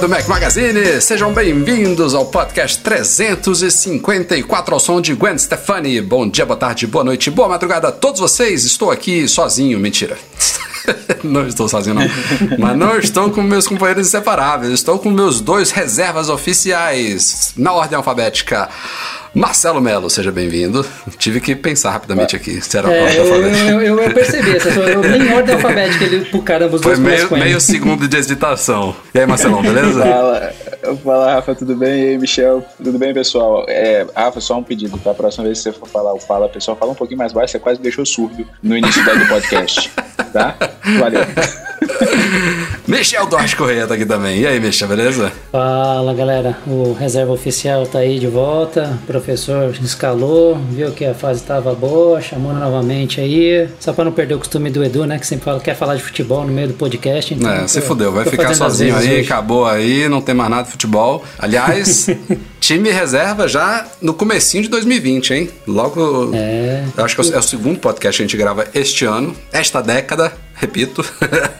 Do Mac Magazine, sejam bem-vindos ao podcast 354 ao som de Gwen Stefani. Bom dia, boa tarde, boa noite, boa madrugada a todos vocês. Estou aqui sozinho, mentira. não estou sozinho, não. Mas não estou com meus companheiros inseparáveis. Estou com meus dois reservas oficiais na ordem alfabética. Marcelo Melo, seja bem-vindo. Tive que pensar rapidamente aqui. Se era É, ordem eu, eu, eu, eu percebi, essa sua, eu nem em ordem alfabética ele pro caramba os Foi dois meio, meio segundo de hesitação. E aí, Marcelão, beleza? Fala, fala, Rafa, tudo bem? E aí, Michel, tudo bem, pessoal? É, Rafa, só um pedido, tá? A próxima vez que você for falar o Fala, pessoal, fala um pouquinho mais baixo, você quase me deixou surdo no início do podcast, tá? Valeu. Michel Duarte Correia tá aqui também. E aí, Michel, beleza? Fala galera, o reserva oficial tá aí de volta, o professor escalou, viu que a fase tava boa, chamou novamente aí, só pra não perder o costume do Edu, né, que sempre fala, quer falar de futebol no meio do podcast. Então É, você fudeu, vai ficar sozinho aí, hoje. acabou aí, não tem mais nada de futebol. Aliás, time reserva já no comecinho de 2020, hein? Logo, É. eu acho que é o segundo podcast que a gente grava este ano, esta década, repito.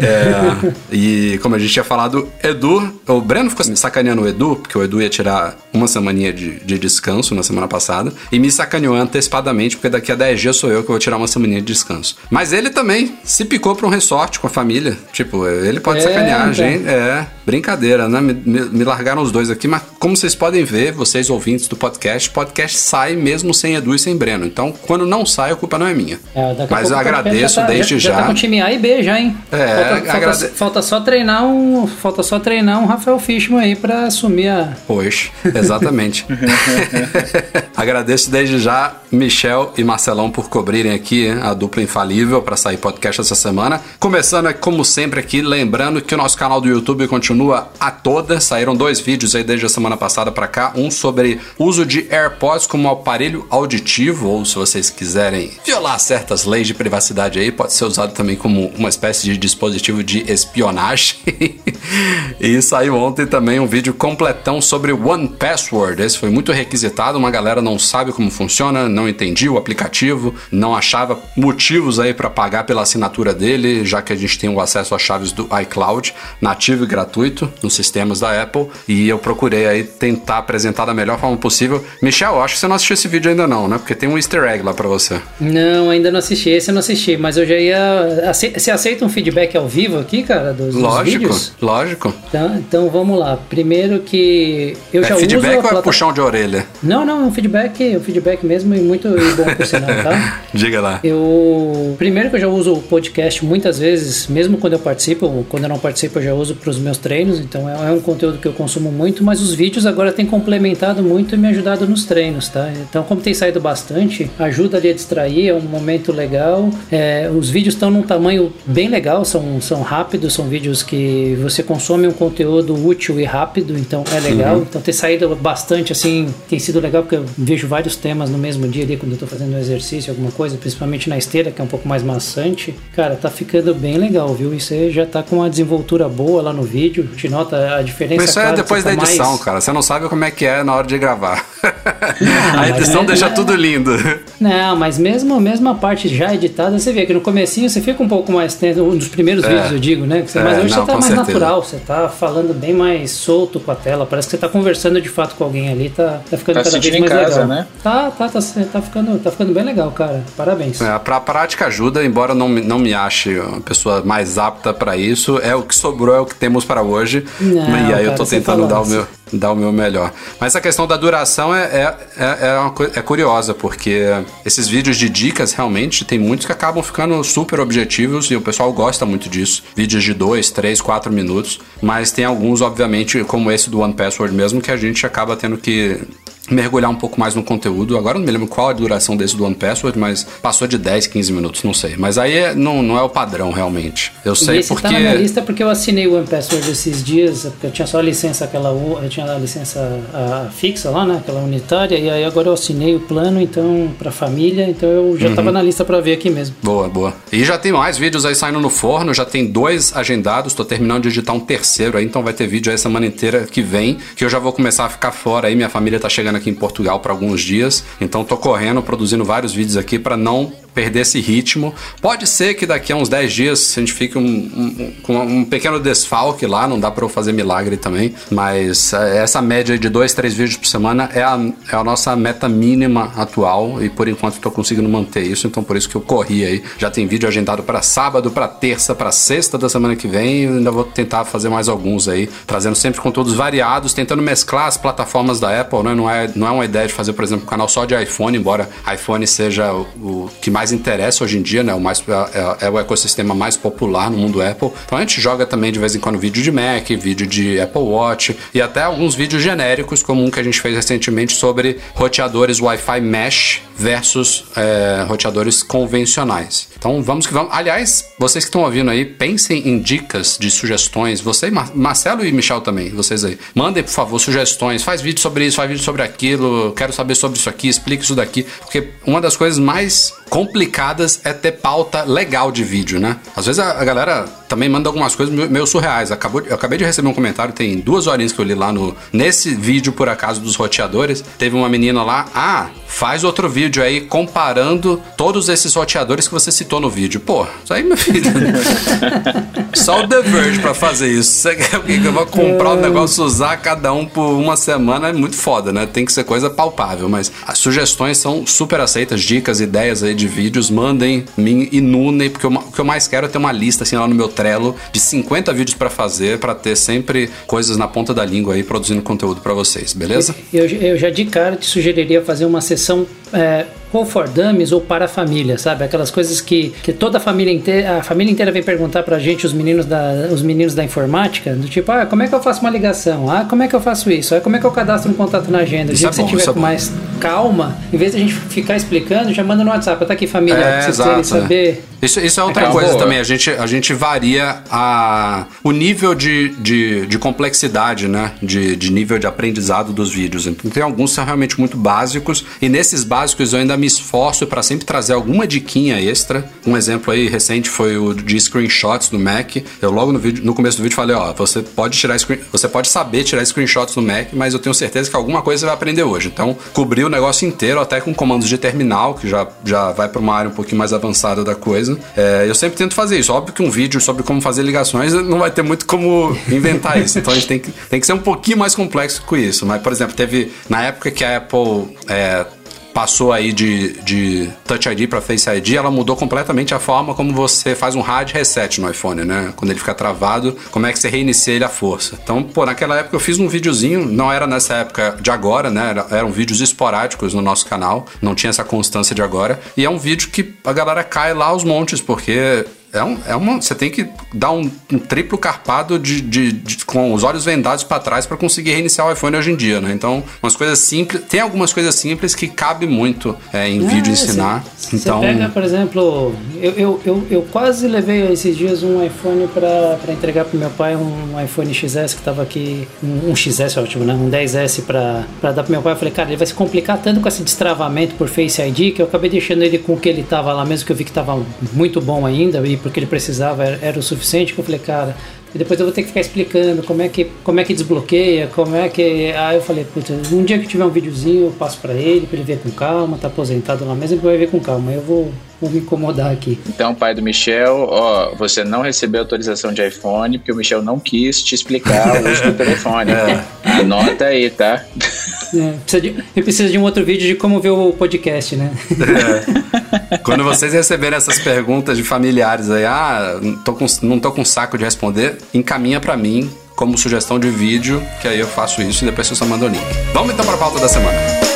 É, e como a gente tinha falado, Edu, o Breno ficou me sacaneando o Edu, porque o Edu ia tirar uma semaninha de, de descanso na semana passada, e me sacaneou antecipadamente, porque daqui a 10 dias sou eu que vou tirar uma semaninha de descanso. Mas ele também se picou pra um resort com a família. Tipo, ele pode É, sacanear a gente. É, brincadeira, né? Me, me- me largaram os dois aqui, mas como vocês podem ver, vocês ouvintes do podcast, podcast sai mesmo sem Edu e sem Breno. Então, quando não sai, a culpa não é minha. É, mas eu agradeço já tá, desde já. já. Já tá time A e B já, hein? É, falta, falta- agrade- falta só treinar um, falta só treinar um Rafael Fishman aí pra assumir a... Pois, exatamente. Agradeço desde já Michel e Marcelão por cobrirem aqui a dupla infalível para sair podcast essa semana. Começando, como sempre, aqui, lembrando que o nosso canal do YouTube continua a toda. Saíram dois vídeos aí desde a semana passada para cá. Um sobre uso de AirPods como aparelho auditivo, ou se vocês quiserem violar certas leis de privacidade aí, pode ser usado também como uma espécie de dispositivo de espionagem. e saiu ontem também um vídeo completão sobre One Password. Esse foi muito requisitado, uma galera não sabe como funciona, não entendia o aplicativo, não achava motivos aí para pagar pela assinatura dele, já que a gente tem o acesso às chaves do iCloud, nativo e gratuito nos sistemas da Apple, e eu procurei aí tentar apresentar da melhor forma possível. Michel, acho que você não assistiu esse vídeo ainda não, né? Porque tem um easter egg lá para você. Não, ainda não assisti. Esse eu não assisti, mas eu já ia. Você aceita um feedback ao vivo aqui, cara, dos, dos Lógico, vídeos? lógico. Então, então vamos lá. Primeiro que eu já é feedback uso a ou é plata- puxão de orelha? Não, não, é um feedback, um feedback mesmo e muito e bom por sinal, tá? Diga lá. Eu. Primeiro que eu já uso o podcast muitas vezes, mesmo quando eu participo, ou quando eu não participo, eu já uso para os meus treinos, então é, é um conteúdo que eu consumo muito, mas os vídeos agora têm complementado muito e me ajudado nos treinos, tá? Então, como tem saído bastante, ajuda ali a distrair, é um momento legal. É, os vídeos estão num tamanho bem legal, são, são rápidos, são vídeos que você consome um conteúdo útil e rápido, então é legal. Então, ter saído bastante assim tem sido legal porque eu vejo vários temas no mesmo dia ali quando eu tô fazendo um exercício, alguma coisa, principalmente na esteira, que é um pouco mais maçante. Cara, tá ficando bem legal, viu? E você já tá com uma desenvoltura boa lá no vídeo, te nota a diferença. Mas isso é clara, depois você da tá edição, mais- cara. Você não sabe como é que é na hora de gravar. a mas edição é- deixa é- tudo lindo. Não, mas mesmo, mesmo a parte já editada, você vê que no comecinho você fica um pouco mais tenso, nos primeiros É. vídeos eu digo, né? Você- É, mas hoje não, você tá mais certeza. natural, você tá falando bem mais solto com a tela, parece que você tá conversando de fato com alguém ali, tá, tá ficando Tá cada sentindo vez em mais casa, legal. né? Tá, tá, tá, tá, ficando, tá ficando bem legal, cara. Parabéns. É, pra prática ajuda, embora não, me- não me ache uma pessoa mais apta pra isso. É o que sobrou, é o que temos para hoje. Não, e aí eu cara, tô você tentando dar o meu. Dar o meu melhor. Mas a questão da duração é, é, é, é, é curiosa, porque esses vídeos de dicas realmente tem muitos que acabam ficando super objetivos e o pessoal gosta muito disso. Vídeos de 2, 3, 4 minutos, mas tem alguns, obviamente, como esse do One Password mesmo, que a gente acaba tendo que mergulhar um pouco mais no conteúdo. Agora não me lembro qual a duração desse do One Password, mas passou de 10, 15 minutos, não sei. Mas aí é, não, não é o padrão, realmente. Eu sei esse porque... tá na minha lista porque eu assinei o One Password esses dias, porque eu tinha só a licença aquela, eu tinha a licença a fixa lá, né, aquela unitária, e aí agora eu assinei o plano, então, pra família, então eu já uhum. tava na lista pra ver aqui mesmo. Boa, boa. E já tem mais vídeos aí saindo no forno, já tem dois agendados, tô terminando de editar um terceiro aí, então vai ter vídeo aí semana inteira que vem, que eu já vou começar a ficar fora aí, minha família tá chegando aqui em Portugal para alguns dias, então tô correndo, produzindo vários vídeos aqui para não perder esse ritmo. Pode ser que daqui a uns 10 dias a gente fique um, um, com um, pequeno desfalque lá, não dá para eu fazer milagre também, mas é, essa média de 2, 3 vídeos por semana é a, é a nossa meta mínima atual e por enquanto estou conseguindo manter isso, então por isso que eu corri aí. Já tem vídeo agendado para sábado, para terça, para sexta da semana que vem e ainda vou tentar fazer mais alguns aí, trazendo sempre conteúdos variados, tentando mesclar as plataformas da Apple, né? não, é, não é uma ideia de fazer, por exemplo, um canal só de iPhone, embora iPhone seja o, o que mais mais interessa hoje em dia, né? O mais, é, é, o ecossistema mais popular no mundo Apple. Então a gente joga também de vez em quando vídeo de Mac, vídeo de Apple Watch e até alguns vídeos genéricos, como um que a gente fez recentemente sobre roteadores Wi-Fi Mesh versus é, roteadores convencionais. Então vamos que vamos. Aliás, vocês que estão ouvindo aí, pensem em dicas de sugestões. Você, Marcelo e Michel também, vocês aí. Mandem, por favor, sugestões. Faz vídeo sobre isso, faz vídeo sobre aquilo. Quero saber sobre isso aqui, explique isso daqui. Porque uma das coisas mais complicadas é ter pauta legal de vídeo, né? Às vezes a, a galera também manda algumas coisas meio surreais. Acabou, eu acabei de receber um comentário, tem duas horinhas que eu li lá no. Nesse vídeo, por acaso, dos roteadores. Teve uma menina lá, ah, faz outro vídeo aí comparando todos esses roteadores que você citou no vídeo. Pô, isso aí, meu filho. Só o The Verge pra fazer isso. Você quer que eu vou comprar o um negócio, usar cada um por uma semana, é muito foda, né? Tem que ser coisa palpável. Mas as sugestões são super aceitas, dicas, ideias aí de vídeos. Mandem, me inunem, porque eu, o que eu mais quero é ter uma lista assim lá no meu Trello de 50 vídeos para fazer, para ter sempre coisas na ponta da língua aí produzindo conteúdo para vocês, beleza? Eu, eu, já de cara te sugeriria fazer uma sessão é, ou for dummies ou para a família, sabe? Aquelas coisas que, que toda a família inteira, a família inteira vem perguntar pra gente, os meninos da, os meninos da informática, do tipo, ah, como é que eu faço uma ligação? Ah, como é que eu faço isso? Ah, como é que eu cadastro um contato na agenda? Se é você tiver é com mais calma, em vez de a gente ficar explicando, já manda no WhatsApp, tá aqui família, é, vocês exato, querem saber. Isso, isso é outra é coisa boa. também, a gente, a gente varia a, o nível de, de, de complexidade, né? De, de nível de aprendizado dos vídeos. Então tem alguns que são realmente muito básicos, e nesses básicos eu ainda me esforço para sempre trazer alguma diquinha extra. Um exemplo aí recente foi o de screenshots do Mac. Eu logo no, vídeo, no começo do vídeo falei, ó, você pode tirar screen, você pode saber tirar screenshots do Mac, mas eu tenho certeza que alguma coisa você vai aprender hoje. Então, cobri o negócio inteiro, até com comandos de terminal, que já, já vai para uma área um pouquinho mais avançada da coisa. É, eu sempre tento fazer isso. Óbvio que um vídeo sobre como fazer ligações não vai ter muito como inventar isso. Então a gente tem que, tem que ser um pouquinho mais complexo com isso. Mas, por exemplo, teve na época que a Apple é, passou aí de, de Touch ID para Face ID, ela mudou completamente a forma como você faz um hard reset no iPhone, né? Quando ele fica travado, como é que você reinicia ele à força. Então, pô, naquela época eu fiz um videozinho, não era nessa época de agora, né? eram vídeos esporádicos no nosso canal, não tinha essa constância de agora. E é um vídeo que a galera cai lá aos montes, porque é, um, é uma. Você tem que dar um, um triplo carpado de, de, de, com os olhos vendados para trás para conseguir reiniciar o iPhone hoje em dia, né? Então, umas coisas simples. Tem algumas coisas simples que cabe muito é, em é, vídeo ensinar. Cê, então. Você pega, por exemplo, eu, eu, eu, eu, quase levei esses dias um iPhone para entregar pro meu pai, um iPhone XS que tava aqui. Um, um XS ótimo, né? Um 10S para dar pro meu pai. Eu falei, cara, ele vai se complicar tanto com esse destravamento por Face ID que eu acabei deixando ele com o que ele tava lá mesmo, que eu vi que tava muito bom ainda. E porque ele precisava era, era o suficiente, que eu falei, cara, e depois eu vou ter que ficar explicando como é que, como é que desbloqueia, como é que. Aí eu falei, putz, um dia que tiver um videozinho, eu passo para ele, para ele ver com calma, tá aposentado lá mesmo, ele vai ver com calma. Eu vou, vou me incomodar aqui. Então, pai do Michel, ó, você não recebeu autorização de iPhone porque o Michel não quis te explicar o uso do telefone. É. Anota aí, tá? É, precisa de, eu preciso de um outro vídeo de como ver o podcast, né? É. Quando vocês receberem essas perguntas de familiares aí, ah, tô com, não tô com saco de responder, encaminha para mim como sugestão de vídeo, que aí eu faço isso e depois você só manda o link. Vamos então para a pauta da semana.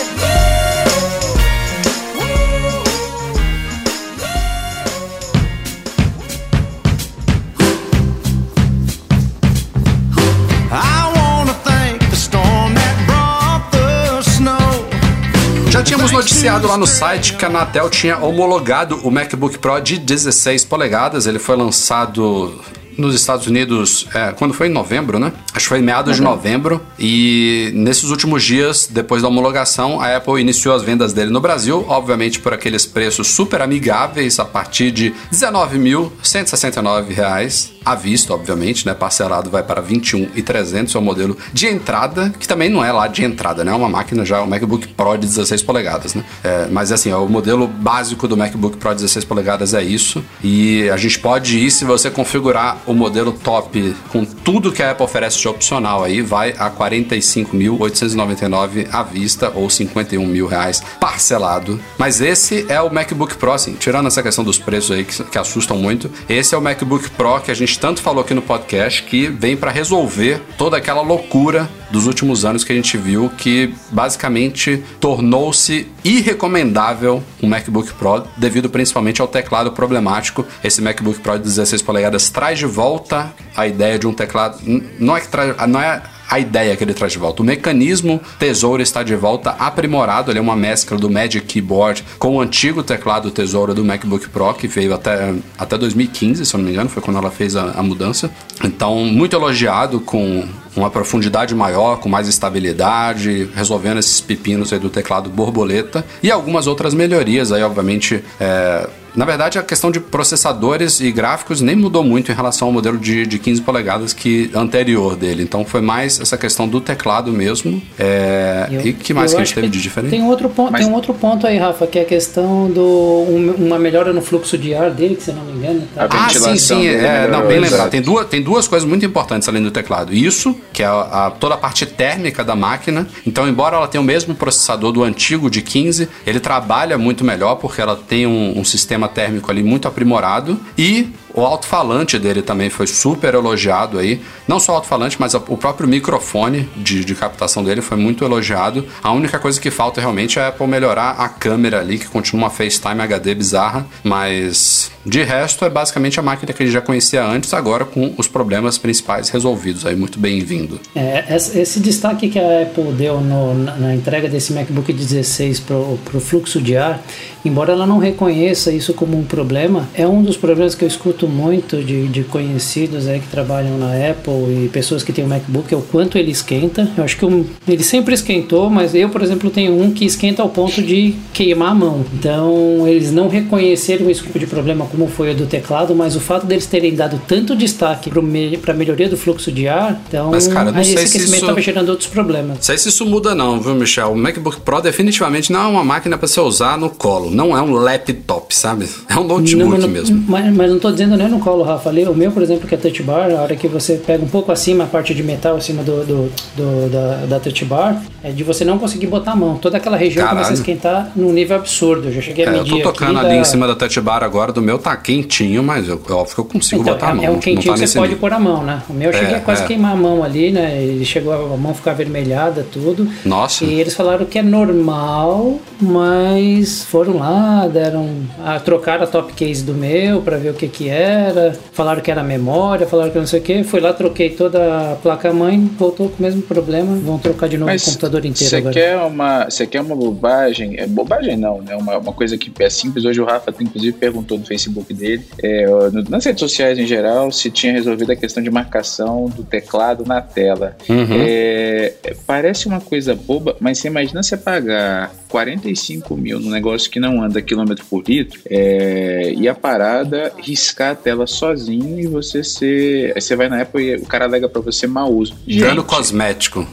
Noticiado lá no site que a Anatel tinha homologado o MacBook Pro de 16 polegadas. Ele foi lançado nos Estados Unidos, é, quando foi em novembro, né? Acho que foi em meados uhum. de novembro. E nesses últimos dias, depois da homologação, a Apple iniciou as vendas dele no Brasil, obviamente por aqueles preços super amigáveis, a partir de R$19.169 à vista, obviamente, né? Parcelado vai para 21.300, é o modelo de entrada, que também não é lá de entrada, né? É uma máquina já, o MacBook Pro de 16 polegadas, né? É, mas assim, o modelo básico do MacBook Pro de 16 polegadas é isso. E a gente pode ir, se você configurar o modelo top com tudo que a Apple oferece de opcional aí, vai a 45.899 à vista ou 51 mil reais parcelado. Mas esse é o MacBook Pro, assim, tirando essa questão dos preços aí que, que assustam muito, esse é o MacBook Pro que a gente tanto falou aqui no podcast que vem para resolver toda aquela loucura dos últimos anos que a gente viu que basicamente tornou-se irrecomendável um MacBook Pro devido principalmente ao teclado problemático. Esse MacBook Pro de 16 polegadas traz de volta a ideia de um teclado. Não é que traz. Não é a ideia que ele traz de volta. O mecanismo Tesouro está de volta aprimorado, ele é uma mescla do Magic Keyboard com o antigo teclado Tesouro do MacBook Pro, que veio até, até 2015, se eu não me engano, foi quando ela fez a, a mudança. Então, muito elogiado com uma profundidade maior, com mais estabilidade, resolvendo esses pepinos aí do teclado borboleta e algumas outras melhorias aí, obviamente, é, na verdade, a questão de processadores e gráficos nem mudou muito em relação ao modelo de, de 15 polegadas que anterior dele. Então foi mais essa questão do teclado mesmo. É, eu, e que mais que a gente teve de diferente? Tem outro, ponto, Mas... tem um outro ponto aí, Rafa, que é a questão do um, uma melhora no fluxo de ar dele, que se não me engano. Tá? Ah, sim, sim. É, não, bem lembrado. Tem duas, tem duas coisas muito importantes além do teclado. Isso, que é a, a, toda a parte térmica da máquina. Então, embora ela tenha o mesmo processador do antigo de 15, ele trabalha muito melhor porque ela tem um, um sistema sistema térmico ali muito aprimorado e o alto-falante dele também foi super elogiado aí. Não só o alto-falante, mas o próprio microfone de, de captação dele foi muito elogiado. A única coisa que falta realmente é a Apple melhorar a câmera ali, que continua uma FaceTime HD bizarra, mas de resto é basicamente a máquina que a gente já conhecia antes, agora com os problemas principais resolvidos aí, muito bem-vindo. É, esse destaque que a Apple deu no, na, na, entrega desse MacBook 16 para o fluxo de ar, embora ela não reconheça isso como um problema, é um dos problemas que eu escuto escuto muito de, de conhecidos aí que trabalham na Apple e pessoas que têm o MacBook é o quanto ele esquenta. Eu acho que um, ele sempre esquentou, mas eu, por exemplo, tenho um que esquenta ao ponto de queimar a mão. Então, eles não reconheceram esse tipo de problema como foi o do teclado, mas o fato deles terem dado tanto destaque para me, a melhoria do fluxo de ar, então mas, cara, não esse aquecimento estava gerando outros problemas. Não sei se isso muda não, viu, Michel? O MacBook Pro definitivamente não é uma máquina para você usar no colo, não é um laptop, sabe? É um notebook não, mesmo. Mas, mas não estou dizendo nem no colo, Rafa. Ali, o meu, por exemplo, que é touch bar, a hora que você pega um pouco acima a parte de metal acima do, do, do da, da touch bar, é de você não conseguir botar a mão. Toda aquela região Caralho. começa a esquentar num nível absurdo. Eu já cheguei a medir. eu tô tocando ali da... em cima da touch bar agora, do meu tá quentinho, mas eu, óbvio que eu consigo então, botar a mão. É um quentinho tá que você pode pôr a mão, né? O meu eu cheguei é, a quase é. queimar a mão ali, né? Ele chegou a mão ficar vermelhada, tudo. Nossa. E eles falaram que é normal, mas foram lá, deram. A, trocaram a top case do meu para ver o que que era. Falaram que era memória, falaram que não sei o que. Fui lá, troquei toda a placa-mãe, voltou com o mesmo problema. Vão trocar de novo Mas o computador inteiro você. Quer uma, você quer uma bobagem? É bobagem não, né? Uma, uma coisa que é simples. Hoje o Rafa, inclusive, perguntou no Facebook dele, é, no, nas redes sociais em geral, se tinha resolvido a questão de marcação do teclado na tela. Uhum. É, parece uma coisa boba, mas você imagina você pagar 45 mil num negócio que não anda quilômetro por litro é, e a parada riscar a tela sozinho e você ser. Você vai na Apple e o cara alega pra você mau uso. Dano cosmético.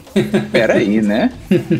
Peraí, né?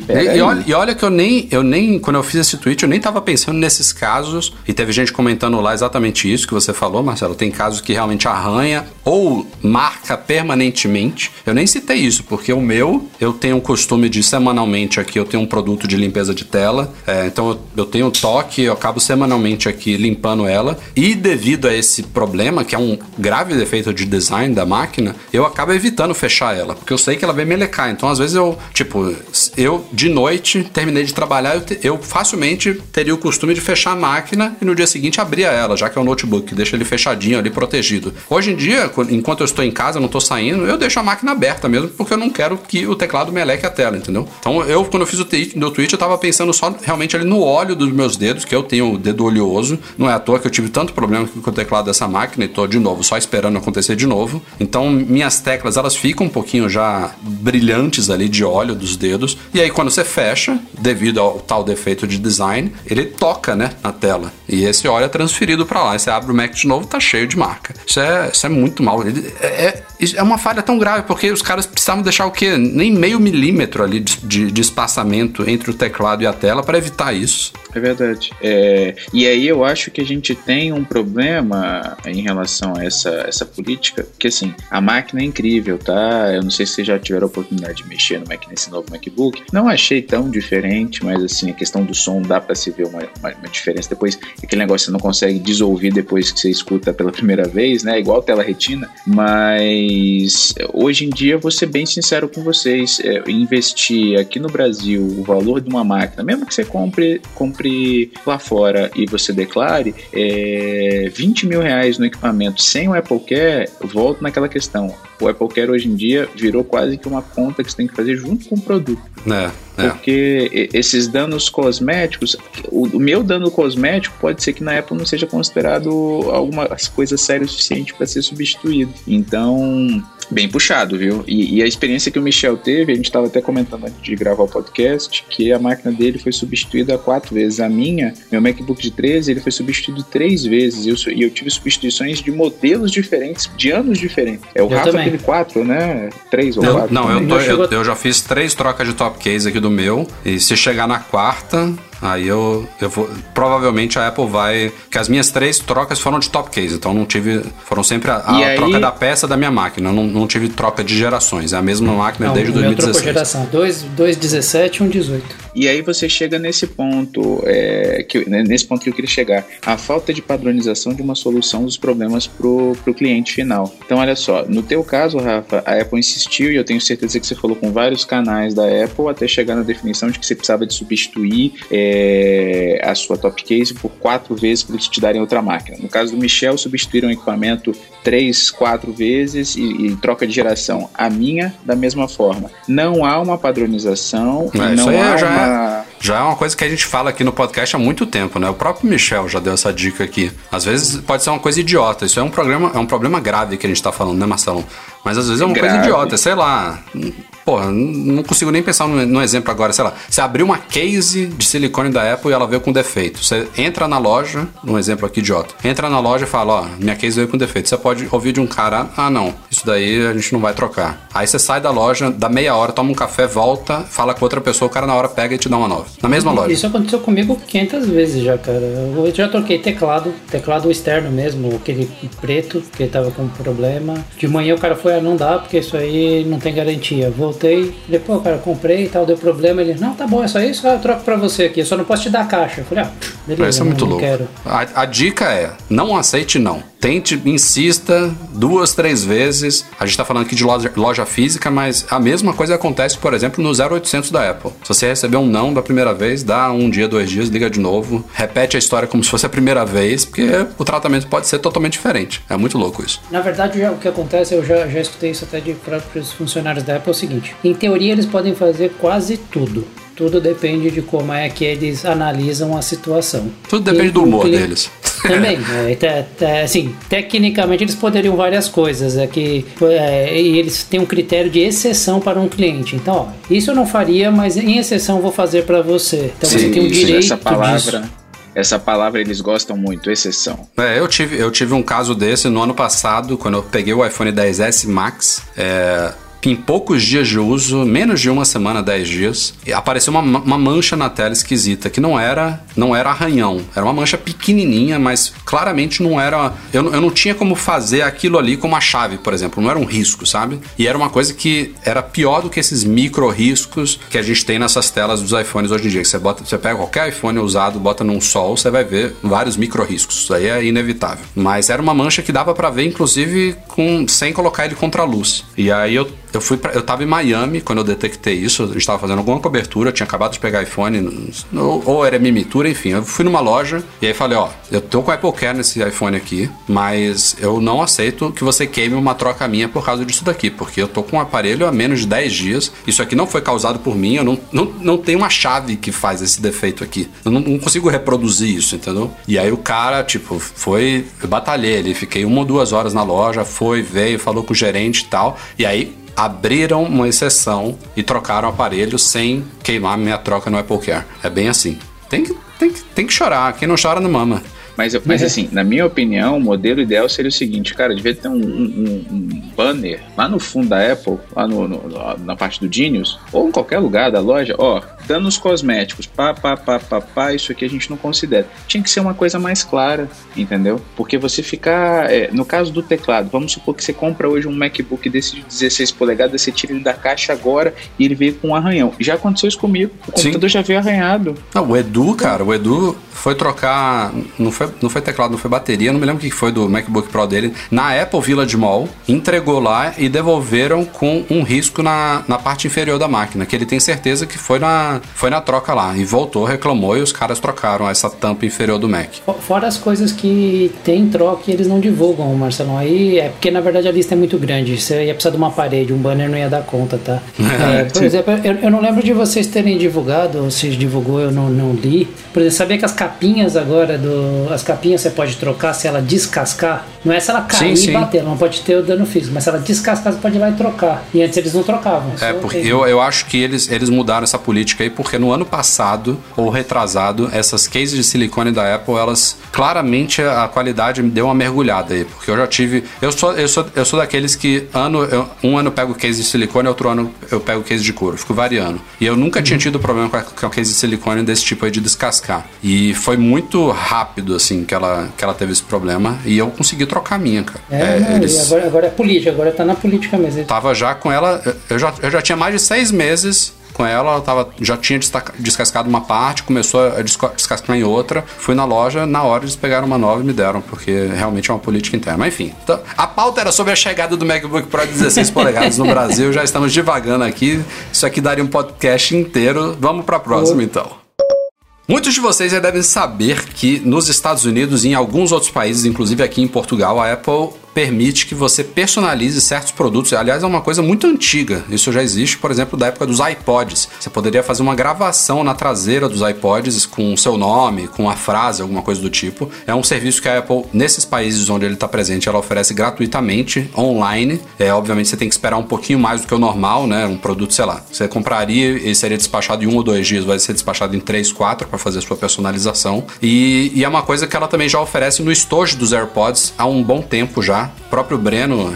Pera e, e, olha, e, olha, que eu nem, eu nem, quando eu fiz esse tweet, eu nem tava pensando nesses casos. E teve gente comentando lá exatamente isso que você falou, Marcelo. Tem casos que realmente arranha ou marca permanentemente. Eu nem citei isso, porque o meu, eu tenho o costume de semanalmente aqui, eu tenho um produto de limpeza de tela É, então eu, eu tenho toque, eu acabo semanalmente aqui limpando ela. E devido a esse problema, que é um grave defeito de design da máquina, eu acabo evitando fechar ela, porque eu sei que ela vai melecar. Então, às vezes, eu, tipo, eu de noite terminei de trabalhar, eu, te, eu facilmente teria o costume de fechar a máquina e no dia seguinte abrir ela, já que é um notebook, deixa ele fechadinho ali, protegido. Hoje em dia, enquanto eu estou em casa, não estou saindo, eu deixo a máquina aberta mesmo, porque eu não quero que o teclado meleque a tela, entendeu? Então, eu, quando eu fiz o no Twitch, eu tava pensando só realmente ali no óleo dos meus dedos, que eu tenho o dedo oleoso. Não é à toa que eu tive tanto problema com o teclado dessa máquina e tô de novo só esperando acontecer de novo. Então, minhas teclas, elas ficam um pouquinho já brilhantes ali de óleo dos dedos. E aí, quando você fecha, devido ao tal defeito de design, ele toca, né, na tela. E esse óleo é transferido para lá. E você abre o Mac de novo, tá cheio de marca. Isso é, isso é muito mal. É, é, é uma falha tão grave, porque os caras precisavam deixar o quê? Nem meio milímetro ali de, de, de espaçamento entre o teclado e a tela para evitar isso. É verdade. É, e aí eu acho que a gente tem um problema em relação a essa, essa política, que assim, a máquina é incrível, tá? Eu não sei se vocês já tiveram a oportunidade de mexer no Mac, nesse novo MacBook. Não achei tão diferente, mas assim, a questão do som dá para se ver uma, uma, uma, diferença. Depois, aquele negócio você não consegue desouvir depois que você escuta pela primeira vez, né? Igual tela retina. Mas hoje em dia, vou ser bem sincero com vocês, é, investir aqui no Brasil o valor de uma máquina, mesmo que você compre, compre compre lá fora e você declare é, 20 mil reais no equipamento sem o Apple Care, volto naquela questão. O Apple Care hoje em dia virou quase que uma conta que você tem que fazer junto com o produto. É, é. Porque esses danos cosméticos, o, o, meu dano cosmético pode ser que na Apple não seja considerado alguma coisa séria o suficiente para ser substituído. Então, bem puxado, viu? E, e, a experiência que o Michel teve, a gente estava até comentando antes de gravar o podcast, que a máquina dele foi substituída quatro vezes. A minha, meu MacBook de 13, ele foi substituído três vezes. E eu, eu, tive substituições de modelos diferentes, de anos diferentes. É o eu Rafa também. teve quatro, né? Três ou eu, quatro. Não, eu, tô, eu, eu já fiz três trocas de top case aqui do meu. E se chegar na quarta, Aí eu, eu vou. Provavelmente a Apple vai. Que as minhas três trocas foram de top case, então não tive. Foram sempre a, a troca da peça da minha máquina. Não, não tive troca de gerações. É a mesma máquina não, desde 2016. geração. Dois, dois 17 e um 18. E aí você chega nesse ponto, é, que, né, nesse ponto que eu queria chegar. A falta de padronização de uma solução dos problemas pro, pro cliente final. Então, olha só, no teu caso, Rafa, a Apple insistiu, e eu tenho certeza que você falou com vários canais da Apple, até chegar na definição de que você precisava de substituir. É, é, a sua top case por quatro vezes para eles te darem outra máquina. No caso do Michel, substituíram o equipamento três, quatro vezes e, e, troca de geração. A minha, da mesma forma. Não há uma padronização, é, não há já uma... É, já é uma coisa que a gente fala aqui no podcast há muito tempo, né? O próprio Michel já deu essa dica aqui. Às vezes pode ser uma coisa idiota. Isso é um, problema, é um problema grave que a gente está falando, né, Marcelo? Mas às vezes é uma grave. coisa idiota, sei lá. Porra, não consigo nem pensar num, exemplo agora, sei lá. Você abriu uma case de silicone da Apple e ela veio com defeito. Você entra na loja, um exemplo aqui idiota. Entra na loja e fala, ó, minha case veio com defeito. Você pode ouvir de um cara, ah não, isso daí a gente não vai trocar. Aí você sai da loja, dá meia hora, toma um café, volta, fala com outra pessoa, o cara na hora pega e te dá uma nova. Na mesma loja. Isso aconteceu comigo 500 vezes já, cara. Eu já troquei teclado, teclado externo mesmo, aquele preto que tava com problema. De manhã o cara foi, ah, não dá, porque isso aí não tem garantia. Voltei, depois, cara, comprei e tal, deu problema. Ele, não, tá bom, é só isso, eu troco pra você aqui, eu só não posso te dar a caixa. Eu falei, ah, beleza, isso é muito não, louco. quero. A, a dica é, não aceite não. Tente, insista duas, três vezes. A gente está falando aqui de loja, loja, física, mas a mesma coisa acontece, por exemplo, no 0800 da Apple. Se você receber um não da primeira vez, dá um dia, dois dias, liga de novo, repete a história como se fosse a primeira vez, porque o tratamento pode ser totalmente diferente. É muito louco isso. Na verdade, já, o que acontece, eu já, já escutei isso até de próprios funcionários da Apple, é o seguinte: em teoria, eles podem fazer quase tudo tudo depende de como é que eles analisam a situação. Tudo depende e do humor cliente... deles. Também, é, assim, tecnicamente eles poderiam várias coisas, é que é, eles têm um critério de exceção para um cliente. Então, ó, isso eu não faria, mas em exceção vou fazer para você. Então Sim, você tem o direito essa palavra. Disso. Essa palavra eles gostam muito, exceção. É, eu tive, eu tive um caso desse no ano passado, quando eu peguei o iPhone 10S Max. É, em poucos dias de uso, menos de uma semana, 10 dias, apareceu uma, uma mancha na tela esquisita, que não era não era arranhão, era uma mancha pequenininha, mas claramente não era. Eu, eu não tinha como fazer aquilo ali com uma chave, por exemplo, não era um risco, sabe? E era uma coisa que era pior do que esses micro riscos que a gente tem nessas telas dos iPhones hoje em dia. Que você, bota, você pega qualquer iPhone usado, bota num sol, você vai ver vários micro riscos. Isso aí é inevitável. Mas era uma mancha que dava para ver, inclusive, com sem colocar ele contra a luz. E aí eu eu fui pra, eu tava em Miami quando eu detectei isso, eu estava fazendo alguma cobertura, tinha acabado de pegar iPhone, ou, ou era mimitura, enfim. Eu fui numa loja e aí falei, ó, eu tô com o Apple Care nesse iPhone aqui, mas eu não aceito que você queime uma troca minha por causa disso daqui, porque eu tô com um aparelho há menos de 10 dias, isso aqui não foi causado por mim, eu não, não, não tenho uma chave que faz esse defeito aqui. Eu não, não consigo reproduzir isso, entendeu? E aí o cara, tipo, foi, eu batalhei ali, fiquei uma ou duas horas na loja, foi, veio, falou com o gerente e tal, e aí abriram uma exceção e trocaram o aparelho sem queimar minha troca no Apple Care. É bem assim. Tem que, tem que, tem que chorar. Quem não chora não mama. Mas, mas assim, na minha opinião, o modelo ideal seria o seguinte, cara, devia ter um, um, um banner lá no fundo da Apple, lá no, no, na parte do Genius, ou em qualquer lugar da loja, ó, danos cosméticos, pá, pá, pá, pá, pá, isso aqui a gente não considera. Tinha que ser uma coisa mais clara, entendeu? Porque você ficar, é, no caso do teclado, vamos supor que você compra hoje um MacBook desse de 16 polegadas, você tira ele da caixa agora e ele veio com um arranhão. Já aconteceu isso comigo, o computador Sim. já veio arranhado. Não, o Edu, cara, o Edu foi trocar, não foi não foi teclado, não foi bateria, não me lembro o que foi do MacBook Pro dele, na Apple Village Mall, entregou lá e devolveram com um risco na, na parte inferior da máquina, que ele tem certeza que foi na, foi na troca lá. E voltou, reclamou e os caras trocaram essa tampa inferior do Mac. Fora as coisas que tem troca e eles não divulgam, Marcelão. Aí é porque na verdade a lista é muito grande. Você ia precisar de uma parede, um banner não ia dar conta, tá? É, por exemplo, eu, eu, não lembro de vocês terem divulgado, ou se divulgou, eu não, não li. Por exemplo, sabia que as capinhas agora do. As capinhas você pode trocar se ela descascar. Não é se ela cair sim, e bater, ela não pode ter o dano físico, mas se ela descascar, você pode ir lá e trocar. E antes eles não trocavam. É, porque eu, eu acho que eles, eles mudaram essa política aí, porque no ano passado, ou retrasado, essas cases de silicone da Apple, elas claramente a qualidade me deu uma mergulhada aí. Porque eu já tive. Eu sou, eu sou, eu sou daqueles que ano, eu, um ano eu pego case de silicone, outro ano eu pego case de couro. Fico variando. E eu nunca uhum. tinha tido problema com a, com a case de silicone desse tipo aí de descascar. E foi muito rápido, assim, que ela, que ela teve esse problema. E eu consegui trocar a minha, cara. É, é não, eles... agora, agora é política, agora tá na política mesmo. Tava já com ela. Eu já, eu já tinha mais de seis meses com ela, ela tava, já tinha descascado uma parte, começou a descascar em outra. Fui na loja, na hora eles pegaram uma nova e me deram, porque realmente é uma política interna. Mas enfim, então, a pauta era sobre a chegada do MacBook Pro 16 polegadas no Brasil. Já estamos divagando aqui. Isso aqui daria um podcast inteiro. Vamos para a próxima, então. Muitos de vocês já devem saber que nos Estados Unidos e em alguns outros países, inclusive aqui em Portugal, a Apple permite que você personalize certos produtos. Aliás, é uma coisa muito antiga. Isso já existe, por exemplo, da época dos iPods. Você poderia fazer uma gravação na traseira dos iPods com o seu nome, com a frase, alguma coisa do tipo. É um serviço que a Apple, nesses países onde ele está presente, ela oferece gratuitamente, online. É, obviamente, você tem que esperar um pouquinho mais do que o normal, né? Um produto, sei lá, você compraria e seria despachado em um ou dois dias, vai ser despachado em três, quatro para fazer a sua personalização. E, e é uma coisa que ela também já oferece no estojo dos AirPods há um bom tempo já. O próprio Breno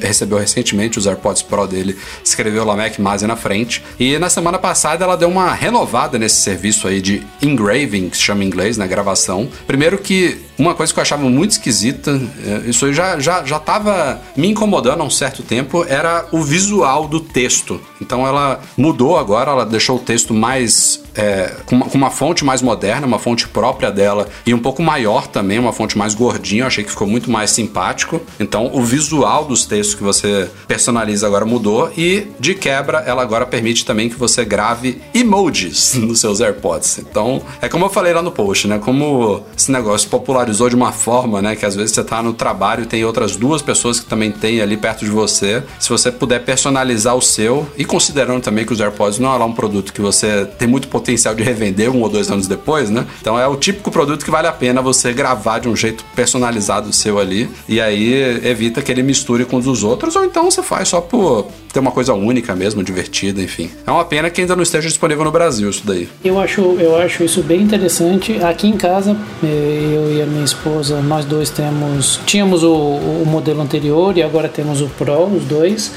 recebeu recentemente os AirPods Pro dele, escreveu lá Mac Mase na frente. E na semana passada ela deu uma renovada nesse serviço aí de engraving, que se chama em inglês, né? Gravação. Primeiro que uma coisa que eu achava muito esquisita, é, isso já, já, já tava me incomodando há um certo tempo, era o visual do texto. Então ela mudou agora, ela deixou o texto mais. É, com, uma, com, uma, fonte mais moderna, uma fonte própria dela e um pouco maior também, uma fonte mais gordinha. Eu achei que ficou muito mais simpático. Então o visual dos textos que você personaliza agora mudou e de quebra ela agora permite também que você grave emojis nos seus AirPods. Então é como eu falei lá no post, né? Como esse negócio popularizou de uma forma, né? Que às vezes você tá no trabalho e tem outras duas pessoas que também tem ali perto de você. Se você puder personalizar o seu e considerando também que os AirPods não é lá um produto que você tem muito potencial de revender um ou dois anos depois, né? Então é o típico produto que vale a pena você gravar de um jeito personalizado seu ali e aí evita que ele misture com os outros ou então você faz só por ter uma coisa única mesmo, divertida, enfim. É uma pena que ainda não esteja disponível no Brasil isso daí. Eu acho, eu acho isso bem interessante. Aqui em casa, eh, eu e a minha esposa, nós dois temos, tínhamos o, o modelo anterior e agora temos o Pro, os dois.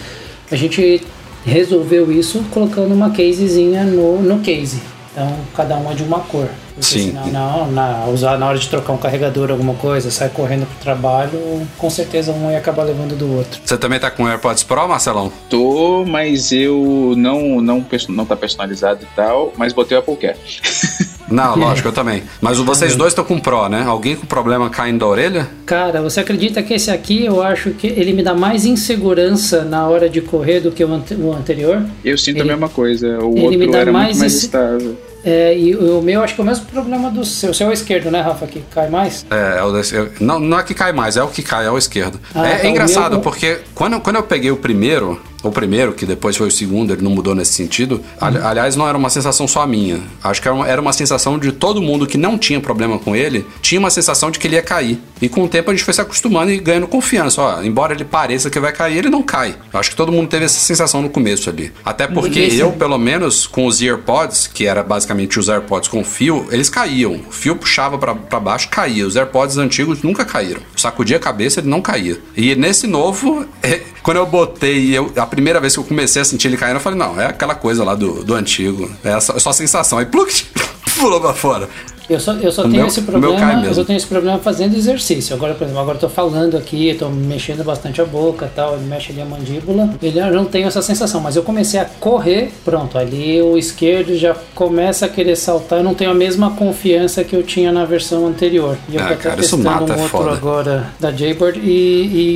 A gente resolveu isso colocando uma casezinha no, no case. Então, cada uma de uma cor. Porque Sim. senão, na, na, usar na hora de trocar um carregador, alguma coisa, sai correndo pro trabalho, com certeza um ia acabar levando do outro. Você também tá com AirPods Pro, Marcelão? Tô, mas eu não, não, não tá personalizado e tal, mas botei o Apple Care. Não, lógico, eu também. Mas vocês dois estão com Pro, né? Alguém com problema caindo da orelha? Cara, você acredita que esse aqui eu acho que ele me dá mais insegurança na hora de correr do que o, ante- o anterior? Eu sinto Ele- a mesma coisa. O ele me outro dá era mais muito mais estável. É, e o meu acho que é o mesmo problema do seu. O seu é o esquerdo, né, Rafa? Que cai mais? É, é o desse- não, não é que cai mais, é o que cai, é o esquerdo. Ah, é, tá, é engraçado, meu- porque quando, quando eu peguei o primeiro, o primeiro, que depois foi o segundo, ele não mudou nesse sentido. Ali- Uhum. aliás, não era uma sensação só minha. Acho que era uma, era uma sensação de todo mundo que não tinha problema com ele, tinha uma sensação de que ele ia cair. E com o tempo a gente foi se acostumando e ganhando confiança. Ó, embora ele pareça que vai cair, ele não cai. Acho que todo mundo teve essa sensação no começo ali. Até porque Esse- eu, pelo menos, com os AirPods, que era basicamente os AirPods com fio, eles caíam. O fio puxava pra baixo, caía. Os AirPods antigos nunca caíram. Sacudia a cabeça, ele não caía. E nesse novo, é, quando eu botei, eu, a primeira vez que eu comecei a sentir ele caindo, eu falei, não, é aquela coisa lá do, do antigo. É só, é só sensação. Aí, pluk, pulou pra fora. Eu só, eu só O tenho meu- esse problema. Eu só tenho esse problema fazendo exercício. Agora, por exemplo, agora eu tô falando aqui, tô mexendo bastante a boca e tal, ele mexe ali a mandíbula. Ele eu não tenho essa sensação, mas eu comecei a correr, pronto, ali o esquerdo já começa a querer saltar. Eu não tenho a mesma confiança que eu tinha na versão anterior. E eu Ah, tô até cara, isso testando mata, um outro foda. agora da Jaybird e,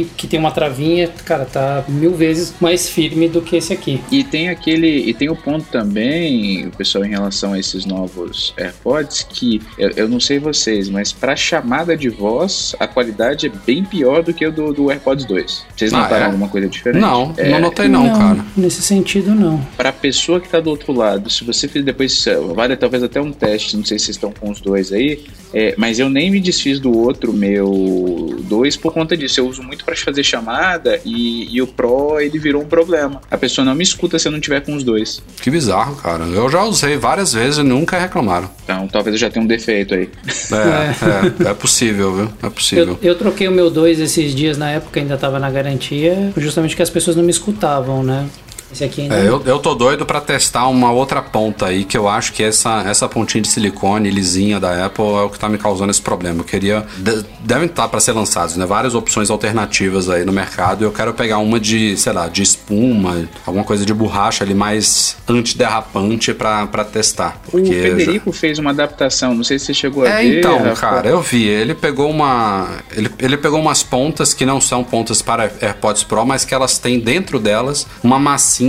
e que tem uma travinha, cara, tá mil vezes mais firme do que esse aqui. E tem aquele. E tem o ponto também, o pessoal, em relação a esses novos AirPods, que eu, eu não sei vocês, mas pra chamada de voz, a qualidade é bem pior do que o do, do AirPods 2. Vocês Ah, notaram é? alguma coisa diferente? Não, É, não notei não, cara. Nesse sentido, não. Pra pessoa que tá do outro lado, se você fizer depois, vale talvez até um teste, não sei se vocês estão com os dois aí, é, mas eu nem me desfiz do outro meu dois por conta disso. Eu uso muito pra fazer chamada e, e o Pro ele virou um problema. A pessoa não me escuta se eu não tiver com os dois. Que bizarro, cara. Eu já usei várias vezes e nunca reclamaram. Então talvez eu já tenha um defeito aí. É, é, é possível, viu? É possível. Eu, eu troquei o meu 2 esses dias na época, ainda tava na garantia, justamente que as pessoas não me escutavam, né? Esse aqui ainda. É, eu, eu tô doido pra testar uma outra ponta aí, que eu acho que essa, essa pontinha de silicone lisinha da Apple é o que tá me causando esse problema. Eu queria. de- devem estar pra ser lançados, né? Várias opções alternativas aí no mercado. Eu quero pegar uma de, sei lá, de espuma, alguma coisa de borracha ali mais antiderrapante pra, pra testar. O Federico fez uma adaptação, não sei se você chegou a É, ver. então, Rafa. cara, eu vi. Ele pegou uma. Ele, ele pegou umas pontas que não são pontas para AirPods Pro, mas que elas têm dentro delas uma massinha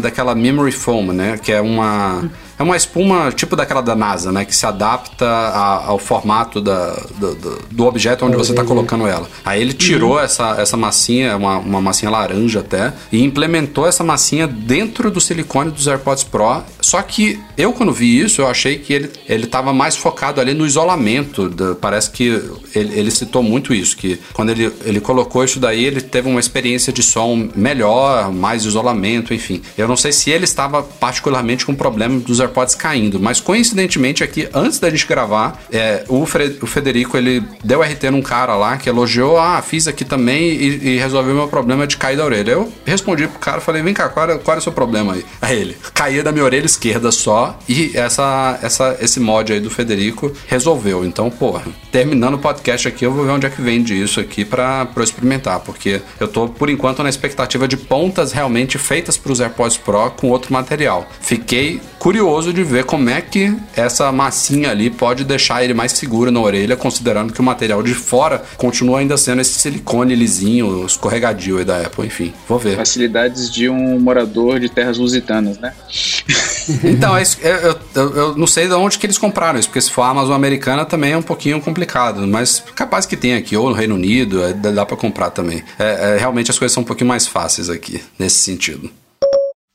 daquela memory foam, né? Que é uma. É uma espuma tipo daquela da NASA, né? Que se adapta a- ao formato da, do, do- objeto onde você está colocando ela. Aí ele tirou essa, essa massinha, uma, uma massinha laranja até, e implementou essa massinha dentro do silicone dos AirPods Pro. Só que eu, quando vi isso, eu achei que ele, ele tava mais focado ali no isolamento. da- parece que ele, ele citou muito isso, que quando ele, ele colocou isso daí, ele teve uma experiência de som melhor, mais isolamento, enfim. Eu não sei se ele estava particularmente com problema dos AirPods caindo, mas coincidentemente aqui, antes da gente gravar, é, o, o Federico, ele deu RT num cara lá que elogiou, ah, fiz aqui também e, e resolveu meu problema de cair da orelha. Eu respondi pro cara, falei, vem cá, qual era, qual era o seu problema aí? Aí ele, caía da minha orelha esquerda só e essa, essa, esse mod aí do Federico resolveu. Então, porra, terminando o podcast aqui, eu vou ver onde é que vende isso aqui pra, pra eu experimentar, porque eu tô, por enquanto, na expectativa de pontas realmente feitas pros AirPods Pro com outro material. Fiquei curioso de ver como é que essa massinha ali pode deixar ele mais seguro na orelha, considerando que o material de fora continua ainda sendo esse silicone lisinho, escorregadio aí da Apple, enfim. Vou ver. Facilidades de um morador de terras lusitanas, né? Então, é eu, eu- eu não sei de onde que eles compraram isso, porque se for a Amazon americana também é um pouquinho complicado, mas capaz que tem aqui, ou no Reino Unido, é, dá pra comprar também. É, é, realmente as coisas são um pouquinho mais fáceis aqui, nesse sentido.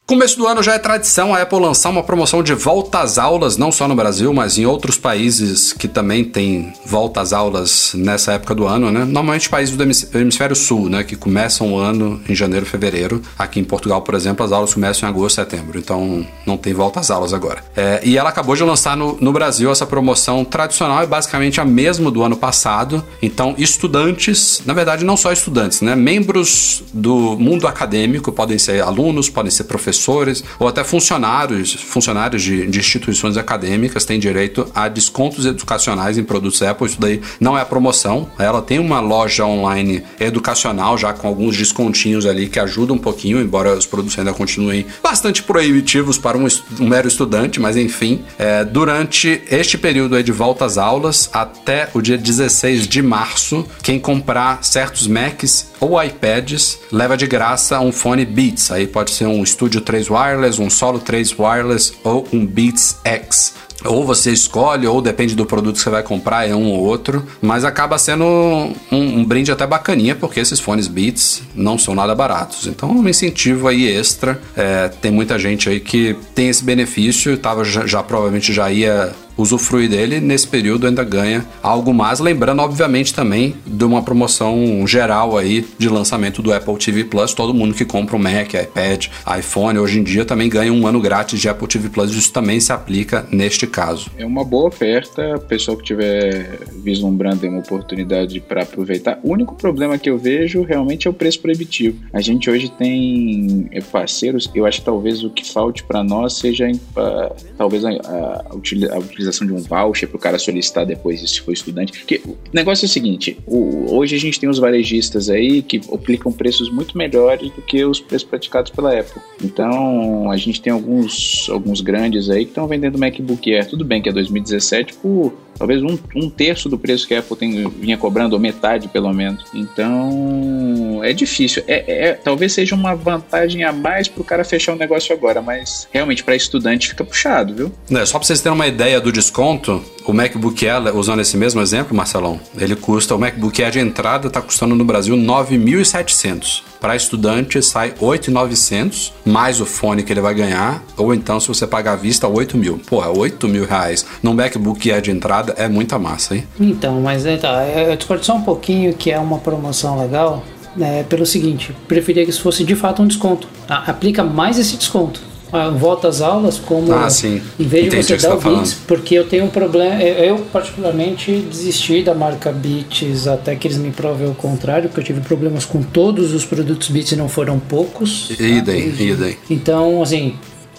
Começo do ano já é tradição a Apple lançar uma promoção de volta às aulas, não só no Brasil, mas em outros países que também tem volta às aulas nessa época do ano, né? Normalmente países do hemisfério sul, né? Que começam o ano em janeiro, fevereiro. Aqui em Portugal, por exemplo, as aulas começam em agosto, setembro. Então não tem volta às aulas agora. É, e ela acabou de lançar no, no Brasil essa promoção tradicional, é basicamente a mesma do ano passado. Então, estudantes, na verdade, não só estudantes, né? Membros do mundo acadêmico, podem ser alunos, podem ser professores professores ou até funcionários, funcionários de, de, instituições acadêmicas têm direito a descontos educacionais em produtos Apple. Isso daí não é a promoção. Ela tem uma loja online educacional já com alguns descontinhos ali que ajudam um pouquinho, embora os produtos ainda continuem bastante proibitivos para um, um mero estudante, mas enfim, é, durante este período de volta às aulas até o dia 16 de março, quem comprar certos Macs ou iPads leva de graça um fone Beats. Aí pode ser um Studio 3 Wireless, um Solo 3 Wireless ou um Beats X. Ou você escolhe, ou depende do produto que você vai comprar, é um ou outro. Mas acaba sendo um, um brinde até bacaninha, porque esses fones Beats não são nada baratos. Então, um incentivo aí extra. É, tem muita gente aí que tem esse benefício, tava, já, já provavelmente já ia usufrui dele, nesse período ainda ganha algo mais. Lembrando, obviamente, também de uma promoção geral aí de lançamento do Apple TV Plus. Todo mundo que compra um Mac, iPad, iPhone, hoje em dia também ganha um ano grátis de Apple TV Plus. Isso também se aplica neste caso. É uma boa oferta, pessoal que tiver vislumbrando uma oportunidade para aproveitar. O único problema que eu vejo realmente é o preço proibitivo. A gente hoje tem parceiros, eu acho que talvez o que falte para nós seja uh, talvez a, a, a utilização utilização de um voucher para o cara solicitar depois se for estudante. Porque o negócio é o seguinte: o, hoje a gente tem os varejistas aí que aplicam preços muito melhores do que os preços praticados pela Apple. Então a gente tem alguns, alguns grandes aí que estão vendendo MacBook Air. Tudo bem que é 2017 por talvez um, um terço do preço que a Apple tem, vinha cobrando, ou metade pelo menos. Então é difícil. É, é talvez seja uma vantagem a mais para o cara fechar o um negócio agora, mas realmente para estudante fica puxado, viu? É, só para vocês terem uma ideia do desconto, o MacBook Air, usando esse mesmo exemplo, Marcelão, ele custa, o MacBook Air de entrada está custando no Brasil 9.700. Para estudante sai 8.900, mais o fone que ele vai ganhar, ou então se você pagar à vista, 8 mil. Porra, 8 mil reais num MacBook Air de entrada é muita massa, hein? Então, mas é, tá, eu discordo só um pouquinho que é uma promoção legal, é, pelo seguinte, preferia que isso fosse de fato um desconto. Aplica mais esse desconto volta às aulas como ah, sim. em vez de você dar tá o Beats, porque eu tenho um problema, eu particularmente desisti da marca Beats até que eles me provem o contrário, porque eu tive problemas com todos os produtos Beats e não foram poucos. Idem, tá? idem. Então, assim,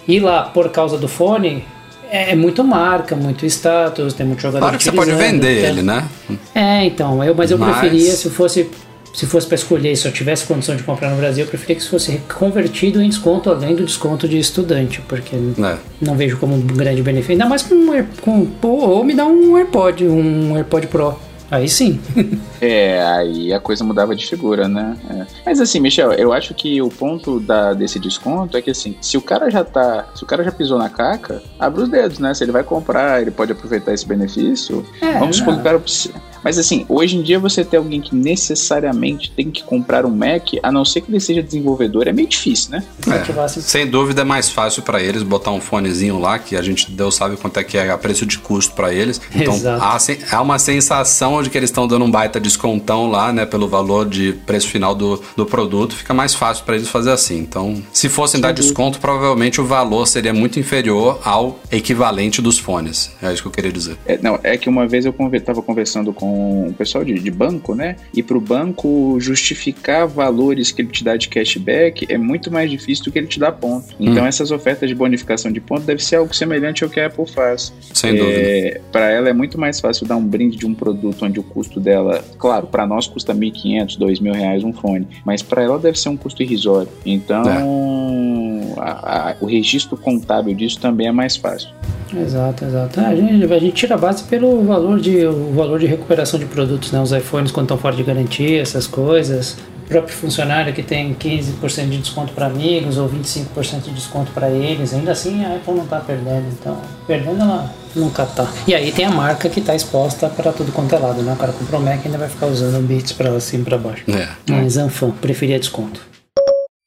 ir lá por causa do fone é, é muito marca, muito status, tem muito jogador Claro que você pode vender então, ele, né? É, então, eu, mas eu mas... preferia se fosse se fosse para escolher, se eu tivesse condição de comprar no Brasil, eu preferia que isso fosse convertido em desconto, além do desconto de estudante, porque é. não vejo como um grande benefício. Ainda mais com, um, com ou me dá um AirPod, um AirPod Pro. Aí sim. é, aí a coisa mudava de figura, né? É. Mas assim, Michel, eu acho que o ponto da, desse desconto é que assim, se o cara já tá. Se o cara já pisou na caca, abre os dedos, né? Se ele vai comprar, ele pode aproveitar esse benefício. É, vamos supor que o cara mas assim, hoje em dia você ter alguém que necessariamente tem que comprar um Mac, a não ser que ele seja desenvolvedor, é meio difícil, né? É, sem dúvida é mais fácil para eles botar um fonezinho lá, que a gente Deus sabe quanto é que é a preço de custo para eles. Então há, há, uma sensação de que eles estão dando um baita descontão lá, né, pelo valor de preço final do, do produto, fica mais fácil para eles fazer assim. Então, se fossem dar desconto, provavelmente o valor seria muito inferior ao equivalente dos fones. É isso que eu queria dizer. É, não, é que uma vez eu estava conversando com com o pessoal de, de banco, né? E para o banco justificar valores que ele te dá de cashback é muito mais difícil do que ele te dá ponto. Então, hum. essas ofertas de bonificação de ponto deve ser algo semelhante ao que a Apple faz. Sem é, dúvida. Para ela é muito mais fácil dar um brinde de um produto onde o custo dela, claro, para nós custa 1.500, 2.000 reais um fone, mas para ela deve ser um custo irrisório. Então, é. a, a, o registro contábil disso também é mais fácil. Exato, exato. É, a, gente, a gente tira a base pelo valor de, o valor de recuperação de produtos, né? Os iPhones quando estão fora de garantia, essas coisas. O próprio funcionário que tem 15% de desconto para amigos ou 25% de desconto para eles, ainda assim a Apple não está perdendo. Então, perdendo ela nunca está. E aí tem a marca que está exposta para tudo quanto é lado, né? O cara comprou o Mac e ainda vai ficar usando Beats para cima e para baixo. É. Mas Anfão, preferia desconto.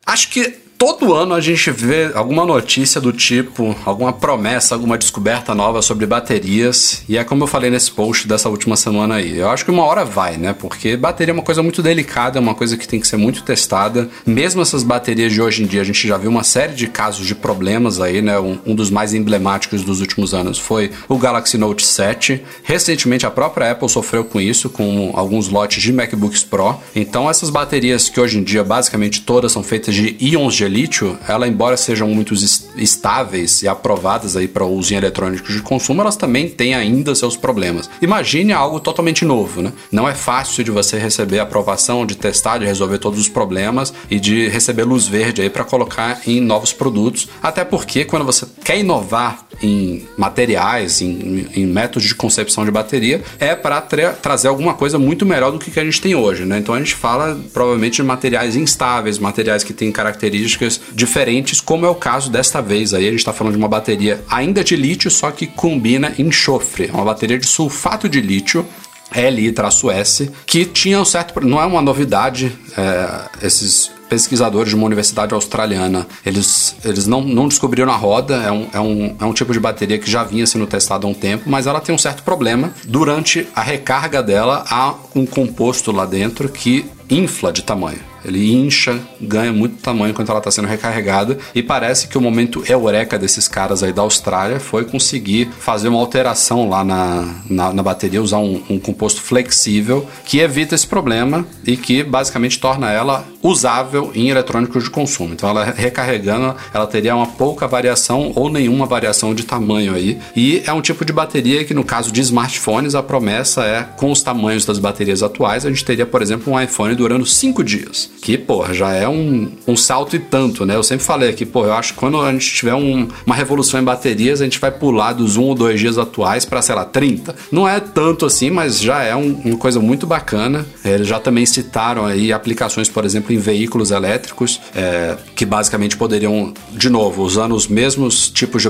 Acho que todo ano a gente vê alguma notícia do tipo, alguma promessa, alguma descoberta nova sobre baterias. E é como eu falei nesse post dessa última semana aí. Eu acho que uma hora vai, né? Porque bateria é uma coisa muito delicada, é uma coisa que tem que ser muito testada. Mesmo essas baterias de hoje em dia, a gente já viu uma série de casos de problemas aí, né? Um, um dos mais emblemáticos dos últimos anos foi o Galaxy Note 7. Recentemente a própria Apple sofreu com isso, com alguns lotes de MacBooks Pro. Então essas baterias que hoje em dia basicamente todas são feitas de íons de lítio, ela embora sejam muito estáveis e aprovadas aí para uso em eletrônicos de consumo, elas também têm ainda seus problemas. Imagine algo totalmente novo, né? Não é fácil de você receber aprovação, de testar, de resolver todos os problemas e de receber luz verde aí para colocar em novos produtos. Até porque quando você quer inovar em materiais, em, em métodos de concepção de bateria, é para tra trazer alguma coisa muito melhor do que, que a gente tem hoje, né? Então a gente fala provavelmente de materiais instáveis, materiais que têm características diferentes, como é o caso desta vez aí. A gente está falando de uma bateria ainda de lítio, só que combina enxofre. É uma bateria de sulfato de lítio Li-S, que tinha um certo. Não é uma novidade, é, esses pesquisadores de uma universidade australiana, eles, eles não, não descobriram a roda, é um, é, um, é um tipo de bateria que já vinha sendo testada há um tempo, mas ela tem um certo problema. Durante a recarga dela, há um composto lá dentro que infla de tamanho. Ele incha, ganha muito tamanho enquanto ela está sendo recarregada. E parece que o momento eureka desses caras aí da Austrália foi conseguir fazer uma alteração lá na, na, na bateria, usar um, um, composto flexível que evita esse problema e que basicamente torna ela usável em eletrônicos de consumo. Então, ela recarregando, ela teria uma pouca variação ou nenhuma variação de tamanho aí. E é um tipo de bateria que, no caso de smartphones, a promessa é com os tamanhos das baterias atuais, a gente teria, por exemplo, um iPhone durando 5 dias. Que, porra, já é um, um salto e tanto, né? Eu sempre falei aqui, pô, eu acho que quando a gente tiver um, uma revolução em baterias, a gente vai pular dos um ou dois dias atuais para, sei lá, 30. Não é tanto assim, mas já é um, uma coisa muito bacana. Eles já também citaram aí aplicações, por exemplo, em veículos elétricos, é, que basicamente poderiam, de novo, usando os mesmos tipos de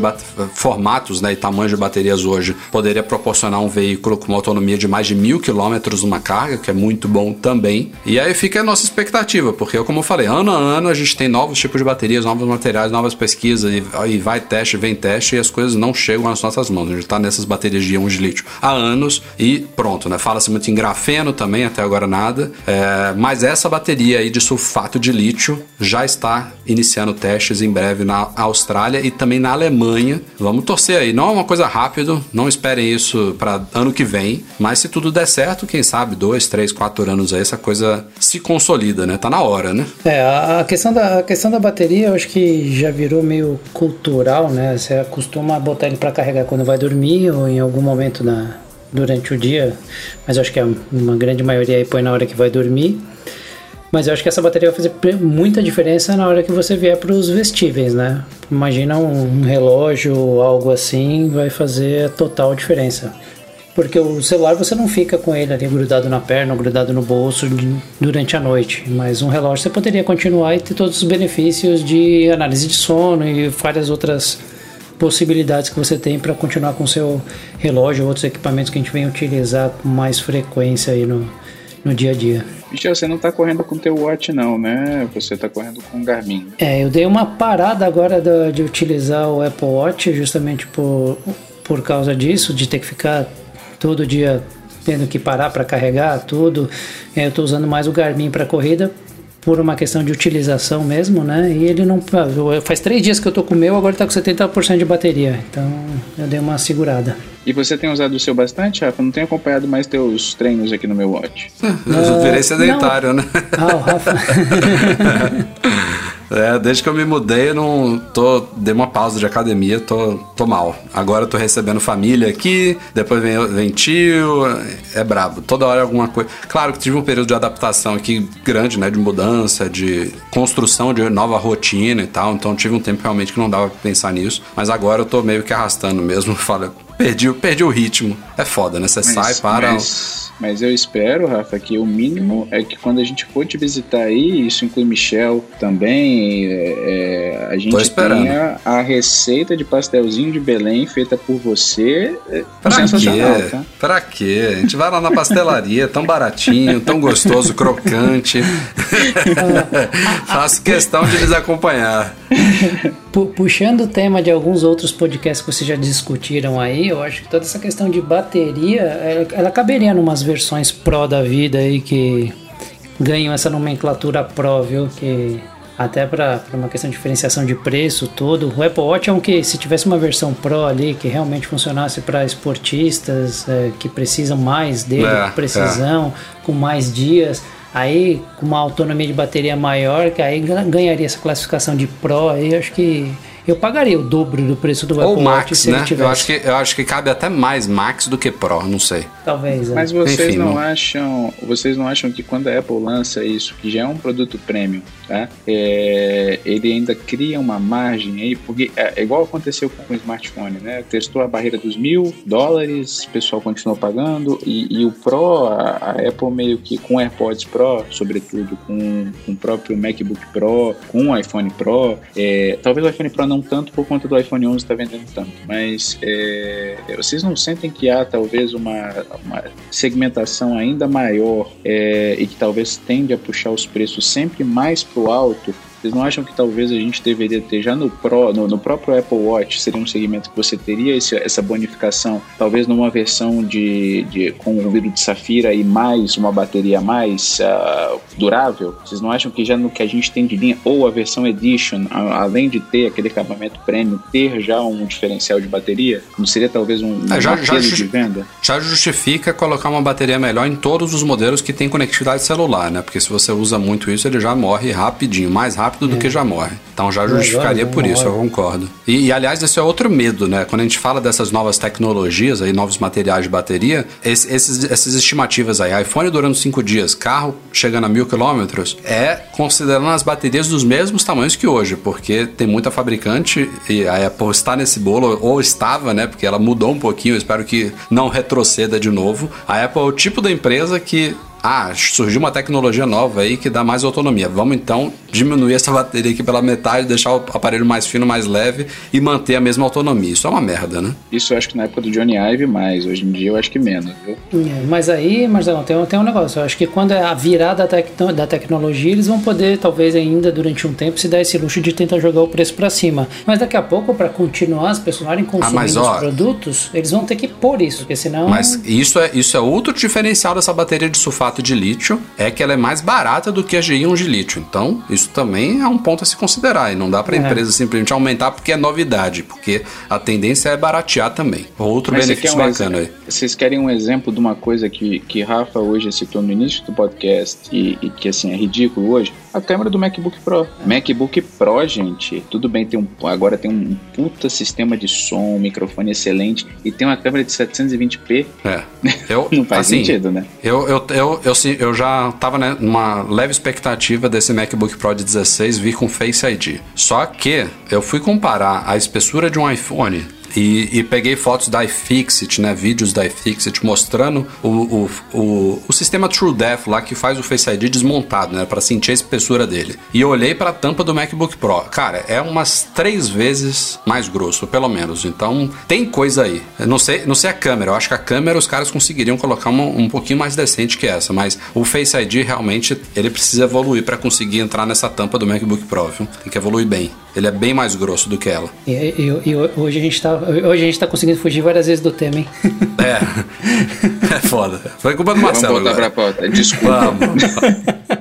formatos né, e tamanhos de baterias hoje, poderia proporcionar um veículo com uma autonomia de mais de mil quilômetros numa carga, que é muito bom também. E aí fica a nossa expectativa porque, como eu falei, ano a ano a gente tem novos tipos de baterias, novos materiais, novas pesquisas, e, e vai teste, vem teste, e as coisas não chegam às nossas mãos. A gente está nessas baterias de íons de lítio há anos e pronto, né? Fala-se muito em grafeno também, até agora nada. É, mas essa bateria aí de sulfato de lítio já está iniciando testes em breve na Austrália e também na Alemanha. Vamos torcer aí. Não é uma coisa rápida, não esperem isso para ano que vem, mas se tudo der certo, quem sabe dois, três, quatro anos aí essa coisa se consolida, né? Tá na hora, né? É, a questão da, a questão da bateria eu acho que já virou meio cultural, né? Você acostuma botar ele para carregar quando vai dormir ou em algum momento na, durante o dia, mas eu acho que uma grande maioria aí põe na hora que vai dormir. Mas eu acho que essa bateria vai fazer muita diferença na hora que você vier para os vestíveis, né? Imagina um relógio algo assim, vai fazer total diferença. Porque o celular você não fica com ele ali grudado na perna, grudado no bolso durante a noite. Mas um relógio você poderia continuar e ter todos os benefícios de análise de sono e várias outras possibilidades que você tem para continuar com o seu relógio ou outros equipamentos que a gente vem utilizar com mais frequência aí no, no dia a dia. Michel, você não está correndo com o teu watch não, né? Você está correndo com o Garmin. É, eu dei uma parada agora de, de utilizar o Apple Watch justamente por, por causa disso, de ter que ficar todo dia tendo que parar para carregar tudo. É, eu estou usando mais o Garmin para corrida por uma questão de utilização mesmo, né? E ele não. Faz três dias que eu tô com o meu, agora está com 70% de bateria. Então eu dei uma segurada. E você tem usado o seu bastante, Rafa? Não tenho acompanhado mais teus treinos aqui no meu watch. Eu virei sedentário, não. né? Ah, o Rafa. É, desde que eu me mudei, eu não tô. Dei uma pausa de academia, tô, tô mal. Agora eu tô recebendo família aqui, depois vem, vem tio, é brabo. Toda hora é alguma coisa. Claro que tive um período de adaptação aqui grande, né? De mudança, de construção de nova rotina e tal. Então tive um tempo realmente que não dava pra pensar nisso. Mas agora eu tô meio que arrastando mesmo. Fala, perdi, perdi o ritmo. É foda, né? Você sai, para. Mas Mas eu espero, Rafa, que o mínimo é que quando a gente for te visitar aí, isso inclui Michel também, é, é, a gente tenha a receita de pastelzinho de Belém feita por você. É pra sensacional, quê? Tá? Pra quê? A gente vai lá na pastelaria, tão baratinho, tão gostoso, crocante. Faço questão de lhes acompanhar. Puxando o tema de alguns outros podcasts que vocês já discutiram aí, eu acho que toda essa questão de bateria, ela, ela caberia numas versões Pro da vida aí que ganham essa nomenclatura Pro, viu? Que até para uma questão de diferenciação de preço todo. O Apple Watch é um que se tivesse uma versão Pro ali que realmente funcionasse para esportistas é, que precisam mais dele, é, com precisão, é. com mais dias, aí com uma autonomia de bateria maior, que aí ganharia essa classificação de Pro, aí acho que eu pagaria o dobro do preço do Ou Apple Max, Watch se né? Eu acho, que, eu acho que cabe até mais Max do que Pro, não sei. Talvez. É. Mas vocês Enfim, não, não, acham, vocês não acham que quando a Apple lança isso, que já é um produto premium, tá? É, ele ainda cria uma margem aí, porque é, é, igual aconteceu com o smartphone, né? Testou a barreira dos mil dólares, o pessoal continuou pagando e, e o Pro, a, a, Apple meio que com o AirPods Pro, sobretudo com, com o próprio MacBook Pro, com o iPhone Pro, é, talvez o iPhone Pro não tanto por conta do iPhone 11 estar tá vendendo tanto, mas é, vocês não sentem que há talvez uma, uma segmentação ainda maior é, e que talvez tende a puxar os preços sempre mais para o alto vocês não acham que talvez a gente deveria ter já no, Pro, no, no próprio Apple Watch, seria um segmento que você teria esse, essa bonificação, talvez numa versão de, de com um vidro de safira e mais uma bateria mais uh, durável? Vocês não acham que já no que a gente tem de linha, ou a versão Edition, a, além de ter aquele acabamento premium, ter já um diferencial de bateria? Não seria talvez um, um é, já, já de venda? Já justifica colocar uma bateria melhor em todos os modelos que tem conectividade celular, né? Porque se você usa muito isso, ele já morre rapidinho, mais rápido rápido do que já morre. Então já justificaria por isso, eu concordo. E, e, aliás, esse é outro medo, né? Quando a gente fala dessas novas tecnologias aí, novos materiais de bateria, esse, esses, essas estimativas aí, iPhone durando 5 dias, carro chegando a mil quilômetros, é considerando as baterias dos mesmos tamanhos que hoje, porque tem muita fabricante e a Apple está nesse bolo, ou estava, né? Porque ela mudou um pouquinho, espero que não retroceda de novo. A Apple é o tipo da empresa que ah, surgiu uma tecnologia nova aí que dá mais autonomia. Vamos então diminuir essa bateria aqui pela metade, deixar o aparelho mais fino, mais leve e manter a mesma autonomia. Isso é uma merda, né? Isso eu acho que na época do Johnny Ive mais, hoje em dia eu acho que menos, viu? É, mas aí, Marcelo, tem, tem um negócio. Eu acho que quando é a virada da, tec da tecnologia, eles vão poder, talvez ainda durante um tempo, se dar esse luxo de tentar jogar o preço para cima. Mas daqui a pouco, para continuar as pessoas consumindo ah, mas, ó, os produtos, eles vão ter que pôr isso, porque senão. Mas isso é, isso é outro diferencial dessa bateria de sulfato de lítio, é que ela é mais barata do que a G-íon de lítio. Então, isso também é um ponto a se considerar. E não dá para a é. empresa simplesmente aumentar porque é novidade, porque a tendência é baratear também. Outro Mas benefício um bacana aí. Vocês querem um exemplo de uma coisa que, que Rafa hoje citou no início do podcast e, e que assim é ridículo hoje? A câmera do MacBook Pro. MacBook Pro, gente, tudo bem, tem um, agora tem um puta sistema de som, um microfone excelente e tem uma câmera de 720p. É. Eu, não faz assim, sentido, né? Eu, eu, eu, eu, eu já tava né, numa leve expectativa desse MacBook Pro de 16 vir com Face ID. Só que eu fui comparar a espessura de um iPhone e, e, peguei fotos da iFixit, né? Vídeos da iFixit mostrando o, o, o, o, sistema TrueDepth lá que faz o Face ID desmontado, né? Para sentir a espessura dele. E olhei para a tampa do MacBook Pro. Cara, é umas três vezes mais grosso, pelo menos. Então tem coisa aí. Não sei, não sei a câmera. Eu acho que a câmera os caras conseguiriam colocar uma, um pouquinho mais decente que essa, mas o Face ID realmente ele precisa evoluir para conseguir entrar nessa tampa do MacBook Pro. Viu? Tem que evoluir bem. Ele é bem mais grosso do que ela. E, e, e hoje a gente tá Hoje a gente tá conseguindo fugir várias vezes do tema, hein? É. É foda. Foi culpa do Marcelo. Vamos voltar agora. pra pauta. Desculpa. Vamos.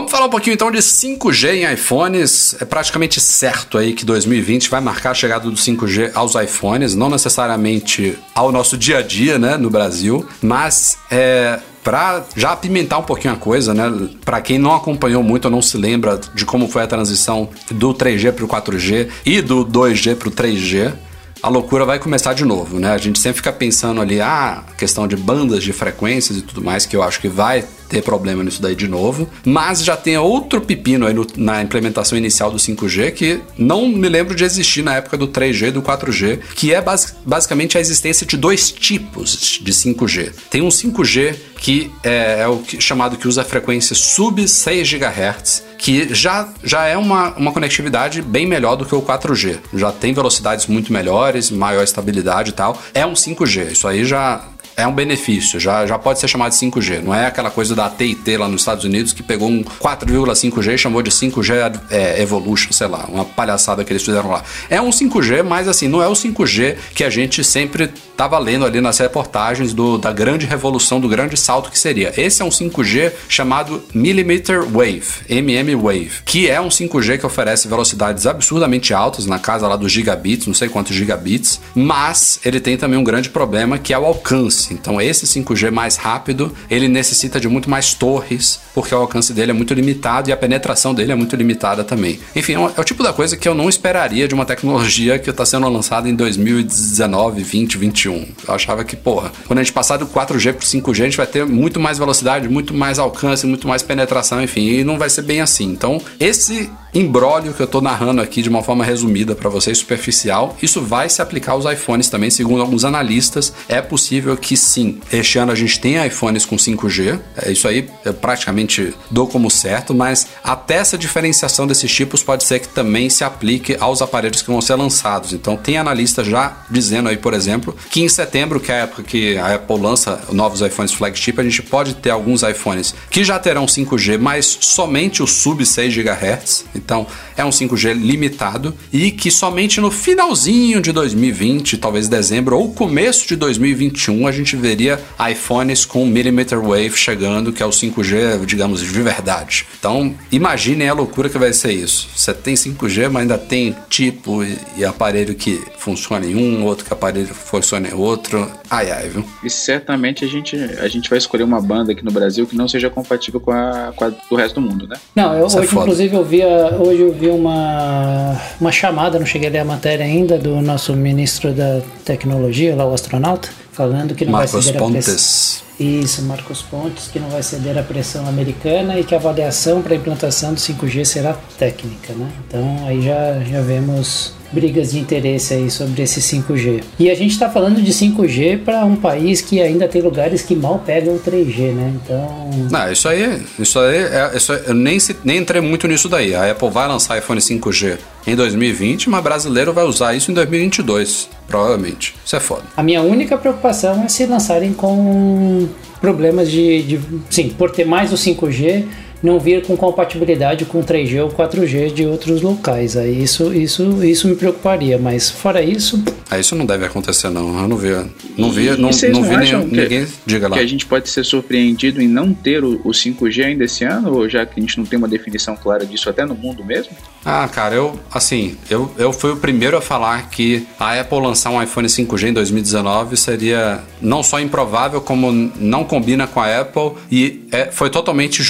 Vamos falar um pouquinho então de 5G em iPhones. É praticamente certo aí que 2020 vai marcar a chegada do 5G aos iPhones, não necessariamente ao nosso dia a dia, né, no Brasil, mas é, para já apimentar um pouquinho a coisa, né? Para quem não acompanhou muito ou não se lembra de como foi a transição do 3G para o 4G e do 2G para o 3G, a loucura vai começar de novo, né? A gente sempre fica pensando ali, ah, questão de bandas de frequências e tudo mais, que eu acho que vai ter problema nisso daí de novo. Mas já tem outro pepino aí no, na implementação inicial do 5G que não me lembro de existir na época do 3G e do 4G, que é bas basicamente a existência de dois tipos de 5G. Tem um 5G que é, é o que, chamado que usa a frequência sub 6 GHz, que já, já é uma, uma conectividade bem melhor do que o 4G. Já tem velocidades muito melhores, maior estabilidade e tal. É um 5G. Isso aí já é um benefício, já, já pode ser chamado de 5G. Não é aquela coisa da AT&T lá nos Estados Unidos que pegou um 4,5G e chamou de 5G é, Evolution, sei lá, uma palhaçada que eles fizeram lá. É um 5G, mas assim, não é o 5G que a gente sempre estava lendo ali nas reportagens do, da grande revolução, do grande salto que seria. Esse é um 5G chamado Millimeter Wave, MM Wave, que é um 5G que oferece velocidades absurdamente altas, na casa lá dos gigabits, não sei quantos gigabits, mas ele tem também um grande problema que é o alcance. Então esse 5G mais rápido, ele necessita de muito mais torres, porque o alcance dele é muito limitado e a penetração dele é muito limitada também. Enfim, é, é o tipo da coisa que eu não esperaria de uma tecnologia que está sendo lançada em 2019, 20, 21. Eu achava que, porra, quando a gente passar do 4G pro 5G, a gente vai ter muito mais velocidade, muito mais alcance, muito mais penetração, enfim, e não vai ser bem assim. Então, esse imbróglio que eu tô narrando aqui de uma forma resumida para vocês, superficial, isso vai se aplicar aos iPhones também, segundo alguns analistas. É possível que sim, este ano a gente tenha iPhones com 5G, é isso aí eu praticamente dou como certo, mas até essa diferenciação desses tipos pode ser que também se aplique aos aparelhos que vão ser lançados. Então, tem analista já dizendo aí, por exemplo, que em setembro, que é a época que a Apple lança novos iPhones flagship, a gente pode ter alguns iPhones que já terão 5G, mas somente o sub 6 GHz. Então é um 5G limitado e que somente no finalzinho de 2020, talvez dezembro ou começo de 2021, a gente veria iPhones com millimeter wave chegando, que é o 5G, digamos, de verdade. Então imaginem a loucura que vai ser isso. Você tem 5G, mas ainda tem tipo e aparelho que funciona em um, outro que aparelho funciona em outro. Ai, ai, viu? E certamente a gente, a gente vai escolher uma banda aqui no Brasil que não seja compatível com a, com a do resto do mundo, né? Não, eu, é hoje, é inclusive, eu vi, hoje eu vi uma, uma chamada, não cheguei a ler a matéria ainda, do nosso ministro da tecnologia, lá o astronauta, falando que não Marcos vai ceder Pontes. a pressão. Isso, Marcos Pontes, que não vai ceder à pressão americana e que a avaliação para a implantação do 5G será técnica, né? Então aí já, já vemos brigas de interesse aí sobre esse 5G. E a gente está falando de 5G para um país que ainda tem lugares que mal pegam o 3G, né? Então. Não, isso aí, isso aí, é, isso aí eu nem, nem entrei muito nisso daí. A Apple vai lançar iPhone 5G em 2020, mas brasileiro vai usar isso em 2022, provavelmente. Isso é foda. A minha única preocupação é se lançarem com problemas de, de sim, por ter mais o 5G não vir com compatibilidade com 3G ou 4G de outros locais. Aí isso, isso, isso me preocuparia, mas fora isso. Ah, isso não deve acontecer, não. Eu não vi. Não vi, não, não, não vi nenhum, que, ninguém. Diga lá. Que a gente pode ser surpreendido em não ter o, o 5G ainda esse ano, ou já que a gente não tem uma definição clara disso até no mundo mesmo? Ah, cara, eu, assim, eu, eu fui o primeiro a falar que a Apple lançar um iPhone 5G em 2019 seria não só improvável, como não combina com a Apple e é, foi totalmente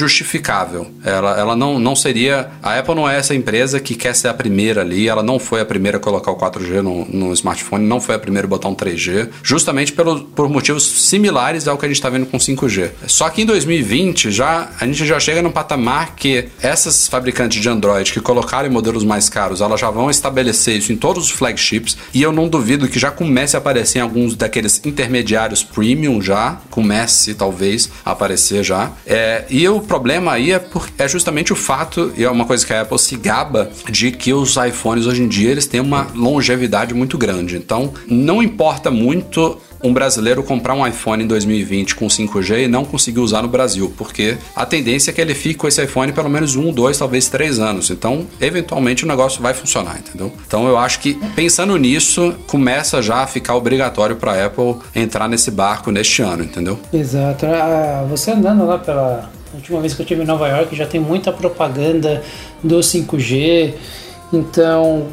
Ela, ela não, não seria. A Apple não é essa empresa que quer ser a primeira ali, ela não foi a primeira a colocar o 4G no, no smartphone, não foi a primeira a botar um 3G, justamente pelo, por motivos similares ao que a gente está vendo com 5G. Só que em 2020 já, a gente já chega num patamar que essas fabricantes de Android que colocaram em modelos mais caros, elas já vão estabelecer isso em todos os flagships e eu não duvido que já comece a aparecer em alguns daqueles intermediários premium já, comece talvez a aparecer já. É, e o problema aí é, justamente o fato, e é uma coisa que a Apple se gaba, de que os iPhones hoje em dia eles têm uma longevidade muito grande. Então não importa muito um brasileiro comprar um iPhone em 2020 com 5G e não conseguir usar no Brasil, porque a tendência é que ele fique com esse iPhone pelo menos um, dois, talvez três anos. Então, eventualmente o negócio vai funcionar, entendeu? Então, eu acho que pensando nisso, começa já a ficar obrigatório para a Apple entrar nesse barco neste ano, entendeu? Exato. Ah, você andando lá pela última vez que eu estive em Nova York, já tem muita propaganda do 5G. Então,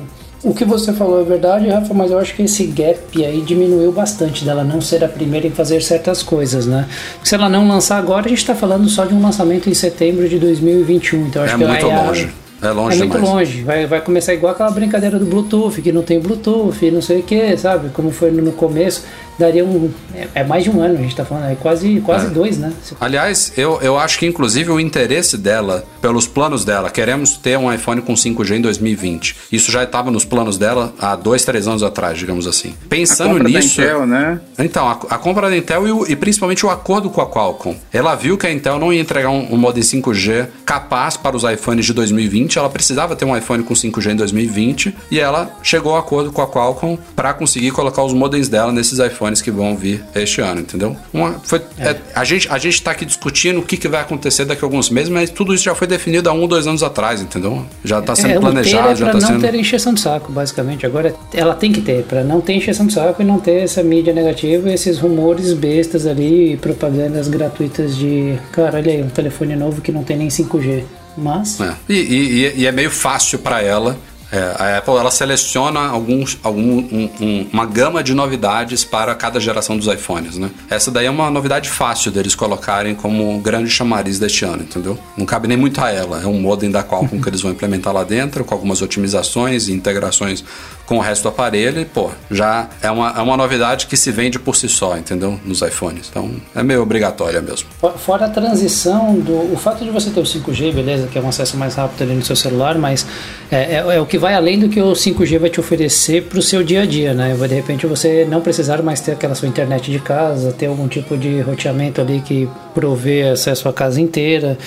o que você falou é verdade, Rafa, mas eu acho que esse gap aí diminuiu bastante dela não ser a primeira em fazer certas coisas, né? Se ela não lançar agora, a gente está falando só de um lançamento em setembro de 2021. Então acho é que muito a, longe. É longe é muito demais. longe. Vai, vai começar igual aquela brincadeira do Bluetooth, que não tem Bluetooth, não sei o que, sabe? Como foi no começo. Daria um. É, é mais de um ano, a gente tá falando. É quase, quase É. dois, né? Aliás, eu, eu acho que inclusive o interesse dela, pelos planos dela, queremos ter um iPhone com 5G em 2020. Isso já estava nos planos dela há dois, três anos atrás, digamos assim. A Pensando compra da nisso. Intel, né? Então, a, a compra da Intel e, o- e principalmente o acordo com a Qualcomm. Ela viu que a Intel não ia entregar um, um modem 5G capaz para os iPhones de 2020, ela precisava ter um iPhone com 5G em 2020 e ela chegou a acordo com a Qualcomm para conseguir colocar os modems dela nesses iPhones que vão vir este ano, entendeu? Uma- foi- é, a gente a gente está aqui discutindo o que, que vai acontecer daqui a alguns meses, mas tudo isso já foi definido há um, dois anos atrás, entendeu? Já está sendo é, planejado, o ter já é pra está não sendo. ter encheção de saco, basicamente. Agora ela tem que ter, pra não ter encheção de saco e não ter essa mídia negativa, esses rumores bestas ali e propagandas gratuitas de, cara, olha aí, um telefone novo que não tem nem 5G. Mas É. E, e- e é meio fácil para ela. É, a Apple ela seleciona alguns, algum, um- um- uma gama de novidades para cada geração dos iPhones, né? Essa daí é uma novidade fácil deles colocarem como grande chamariz deste ano, entendeu? Não cabe nem muito a ela. É um modem da Qualcomm que eles vão implementar lá dentro, com algumas otimizações e integrações com o resto do aparelho. E, pô, já é uma, é uma novidade que se vende por si só, entendeu? Nos iPhones. Então, é meio obrigatória mesmo. fo- fora a transição do. O fato de você ter o 5G, beleza, que é um acesso mais rápido ali no seu celular, mas é, é- é o que vai além do que o 5G vai te oferecer para o seu dia a dia, né? De repente você não precisar mais ter aquela sua internet de casa, ter algum tipo de roteamento ali que provê acesso à casa inteira.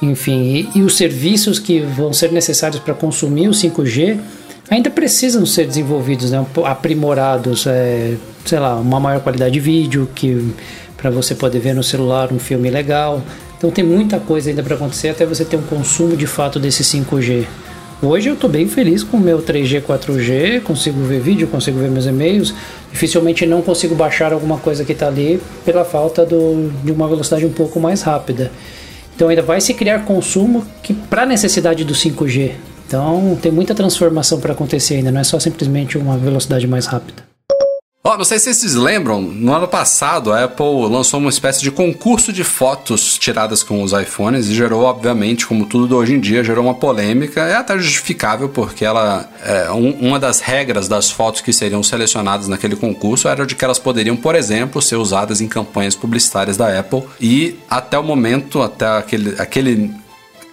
Enfim, e, e os serviços que vão ser necessários para consumir o 5G ainda precisam ser desenvolvidos, né? aprimorados, é, sei lá, uma maior qualidade de vídeo que para você poder ver no celular um filme legal. Então tem muita coisa ainda para acontecer até você ter um consumo de fato desse 5G. Hoje eu estou bem feliz com o meu 3G, 4G, consigo ver vídeo, consigo ver meus e-mails. Dificilmente não consigo baixar alguma coisa que está ali pela falta do, de uma velocidade um pouco mais rápida. Então ainda vai se criar consumo que para necessidade do 5G. Então tem muita transformação para acontecer ainda, não é só simplesmente uma velocidade mais rápida. Ó, não sei se vocês lembram, no ano passado a Apple lançou uma espécie de concurso de fotos tiradas com os iPhones e gerou, obviamente, como tudo hoje em dia, gerou uma polêmica. É até justificável porque ela, é, um- uma das regras das fotos que seriam selecionadas naquele concurso era de que elas poderiam, por exemplo, ser usadas em campanhas publicitárias da Apple e até o momento, até aquele, aquele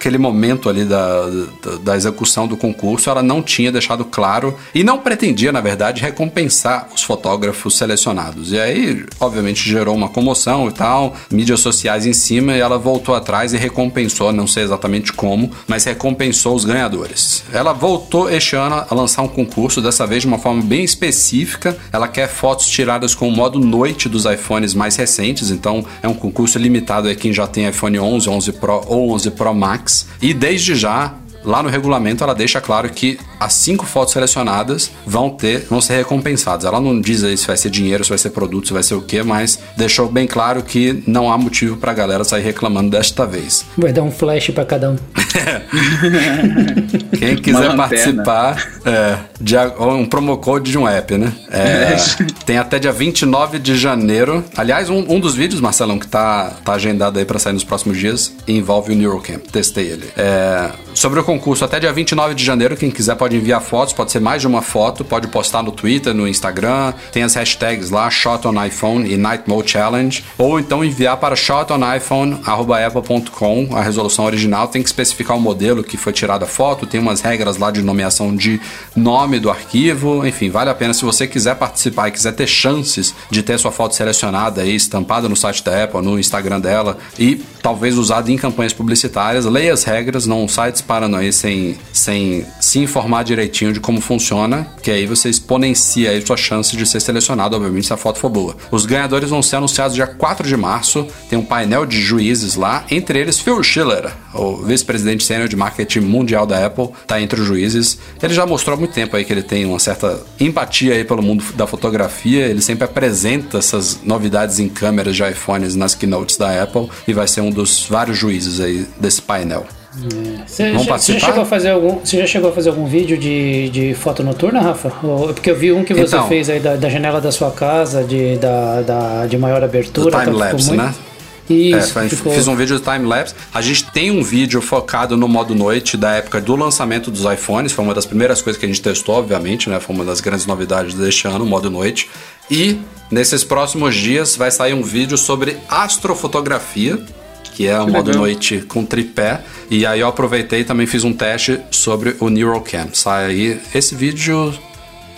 aquele momento ali da, da, da execução do concurso, ela não tinha deixado claro e não pretendia, na verdade, recompensar os fotógrafos selecionados. E aí, obviamente, gerou uma comoção e tal, mídias sociais em cima, e ela voltou atrás e recompensou, não sei exatamente como, mas recompensou os ganhadores. Ela voltou este ano a lançar um concurso, dessa vez de uma forma bem específica. Ela quer fotos tiradas com o modo noite dos iPhones mais recentes, então é um concurso limitado a quem já tem iPhone 11, 11 Pro ou 11 Pro Max. E desde já, lá no regulamento, ela deixa claro que as cinco fotos selecionadas vão ter, vão ser recompensadas. Ela não diz aí se vai ser dinheiro, se vai ser produto, se vai ser o que, mas deixou bem claro que não há motivo pra galera sair reclamando desta vez. Vai dar um flash para cada um. Quem quiser participar, é, de um promo code de um app, né? É, tem até dia 29 de janeiro. Aliás, um, um dos vídeos, Marcelão, que tá, tá agendado aí pra sair nos próximos dias, envolve o Neurocamp. Testei ele. É, sobre o concurso, até dia 29 de janeiro, quem quiser pode enviar fotos, pode ser mais de uma foto, pode postar no Twitter, no Instagram, tem as hashtags lá, Shot on iPhone e Night Mode Challenge, ou então enviar para shotoниphone.apple.com a resolução original, tem que especificar o modelo que foi tirada a foto, tem umas regras lá de nomeação de nome do arquivo, enfim, vale a pena. Se você quiser participar e quiser ter chances de ter sua foto selecionada aí, estampada no site da Apple, no Instagram dela e talvez usada em campanhas publicitárias, leia as regras, não sai disparando aí sem, sem se informar direitinho de como funciona, que aí você exponencia aí sua chance de ser selecionado, obviamente, se a foto for boa. Os ganhadores vão ser anunciados dia 4 de março, tem um painel de juízes lá, entre eles Phil Schiller, o vice-presidente sênior de marketing mundial da Apple, tá entre os juízes. Ele já mostrou há muito tempo aí que ele tem uma certa empatia aí pelo mundo da fotografia, ele sempre apresenta essas novidades em câmeras de iPhones nas keynotes da Apple e vai ser um dos vários juízes aí desse painel. Você Vamos já, você já chegou a fazer algum, você já chegou a fazer algum vídeo de, de foto noturna, Rafa? Ou- porque eu vi um que você Então. fez aí da, da janela da sua casa, de, da, da, de maior abertura. Do então ficou time-lapse, muito- né? Isso, é, ficou- fiz um vídeo de time-lapse. A gente tem um vídeo focado no modo noite da época do lançamento dos iPhones. Foi uma das primeiras coisas que a gente testou, obviamente, né? Foi uma das grandes novidades deste ano, o modo noite. E nesses próximos dias vai sair um vídeo sobre astrofotografia, que é o modo legal. noite com tripé. E aí eu aproveitei e também fiz um teste sobre o NeuroCam. Sai aí. Esse vídeo.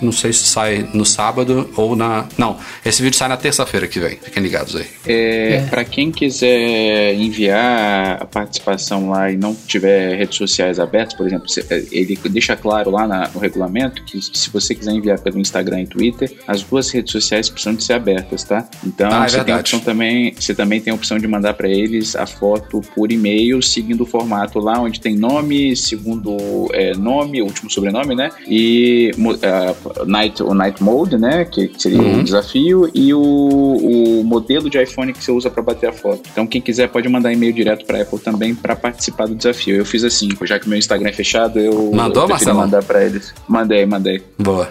Não sei se sai no sábado ou na. Não, esse vídeo sai na terça-feira que vem. Fiquem ligados aí. É, É. Para quem quiser enviar a participação lá e não tiver redes sociais abertas, por exemplo, é, ele deixa claro lá na- no regulamento que se você quiser enviar pelo Instagram e Twitter, as duas redes sociais precisam de ser abertas, tá? Então Ah, é você, tem a opção também, você também tem a opção de mandar para eles a foto por e-mail, seguindo o formato lá onde tem nome, segundo é, nome, último sobrenome, né? E a- night, o Night Mode, né? Que seria Uhum. o desafio, e o, o modelo de iPhone que você usa para bater a foto. Então, quem quiser pode mandar e-mail direto para Apple também para participar do desafio. Eu fiz assim, já que meu Instagram é fechado, eu Mandou, eu Marcelo? mandar para eles. Mandei, mandei. Boa.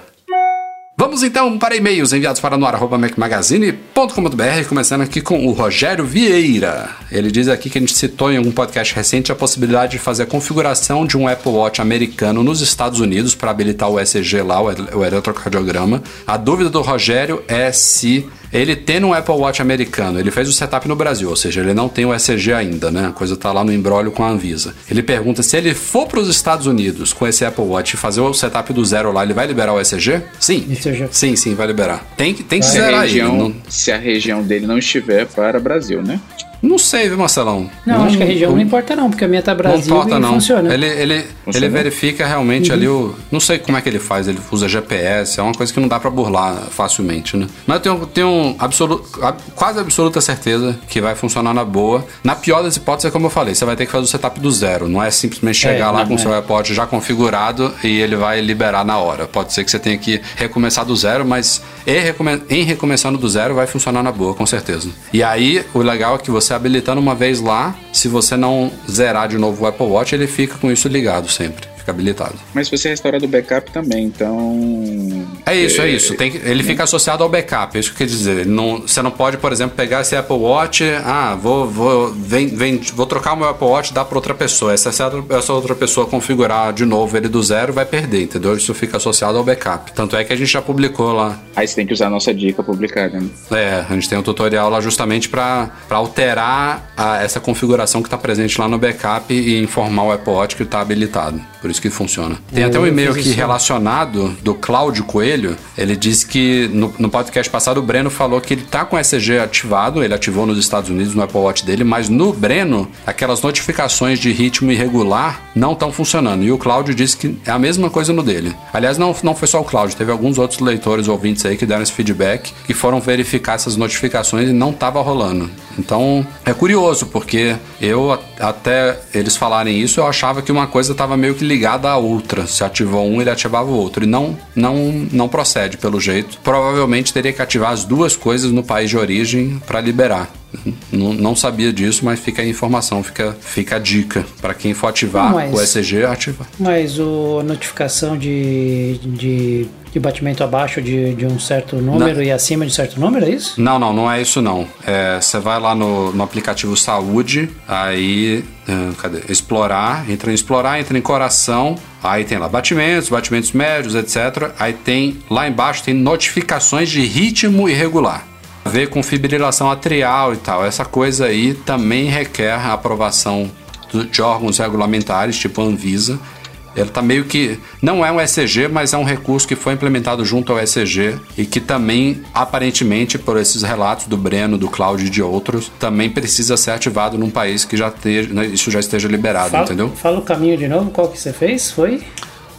Vamos então para e-mails enviados para no arroba macmagazine.com.br, começando aqui com o Rogério Vieira. Ele diz aqui que a gente citou em algum podcast recente a possibilidade de fazer a configuração de um Apple Watch americano nos Estados Unidos para habilitar o ECG lá, o eletrocardiograma. A dúvida do Rogério é se ele tendo um Apple Watch americano, ele fez o setup no Brasil, ou seja, ele não tem o ECG ainda, né? A coisa tá lá no embrólio com a Anvisa. Ele pergunta se ele for para os Estados Unidos com esse Apple Watch e fazer o setup do zero lá, ele vai liberar o ECG? Sim. ECG. Sim, sim, vai liberar. Tem que, tem que Se a, zerar região, Não, se a região dele não estiver para Brasil, né? Não sei, viu, Marcelão? Não, acho que a região não importa não, porque a minha tá Não Brasil importa, e não. funciona. Ele, ele, Funciona? ele verifica realmente ali o. Não sei como é que ele faz, ele usa GPS, é uma coisa que não dá pra burlar facilmente, né? Mas eu tenho, tenho absolu, ab- quase absoluta certeza que vai funcionar na boa. Na pior das hipóteses, é como eu falei, você vai ter que fazer o setup do zero. Não é simplesmente chegar É, lá não, com o é. seu iPod já configurado e ele vai liberar na hora. Pode ser que você tenha que recomeçar do zero, mas em, recome- em recomeçando do zero vai funcionar na boa, com certeza. E aí, o legal é que você habilitando uma vez lá, se você não zerar de novo o Apple Watch, ele fica com isso ligado sempre. Fica habilitado. Mas você restaurar do backup também, então. É isso, é, isso. Tem que- ele fica associado ao backup, é isso que quer dizer. Não- você não pode, por exemplo, pegar esse Apple Watch, ah, vou, vou, vem, vem, vou trocar o meu Apple Watch e dar para outra pessoa. Essa, essa essa outra pessoa configurar de novo ele do zero, vai perder, entendeu? Isso fica associado ao backup. Tanto é que a gente já publicou lá. Aí você tem que usar a nossa dica publicada, né? É, a gente tem um tutorial lá justamente para alterar a- essa configuração que está presente lá no backup e informar o Apple Watch que está habilitado. Por isso que funciona. Tem até um e-mail aqui isso. relacionado do Cláudio Coelho. Ele disse que no, no podcast passado o Breno falou que ele tá com o ECG ativado, ele ativou nos Estados Unidos no Apple Watch dele, mas no Breno, aquelas notificações de ritmo irregular não estão funcionando. E o Cláudio disse que é a mesma coisa no dele. Aliás, não, não foi só o Cláudio, teve alguns outros leitores ouvintes aí que deram esse feedback, que foram verificar essas notificações e não tava rolando. Então, é curioso, porque eu até eles falarem isso, eu achava que uma coisa estava meio que ligada à outra. Se ativou um, ele ativava o outro. E não, não, não procede pelo jeito. Provavelmente teria que ativar as duas coisas no país de origem para liberar. Não, não sabia disso, mas fica a informação, fica, fica a dica. Para quem for ativar Mas- o ECG, ativar. Mas o, a notificação de, de, de batimento abaixo de, de um certo número e acima de certo número, é isso? Não, não, não é isso não. É, Você vai lá no, no aplicativo Saúde, aí. ah, cadê? Explorar, entra em explorar, entra em coração, aí tem lá batimentos, batimentos médios, etc. Aí tem lá embaixo tem notificações de ritmo irregular. A ver com fibrilação atrial e tal. Essa coisa aí também requer a aprovação de órgãos regulamentares, tipo Anvisa. Ele tá meio que. Não é um ECG, mas é um recurso que foi implementado junto ao ECG e que também, aparentemente, por esses relatos do Breno, do Cláudio e de outros, também precisa ser ativado num país que já esteja, né, isso já esteja liberado, Fala, entendeu? fala o caminho de novo, qual que você fez? Foi?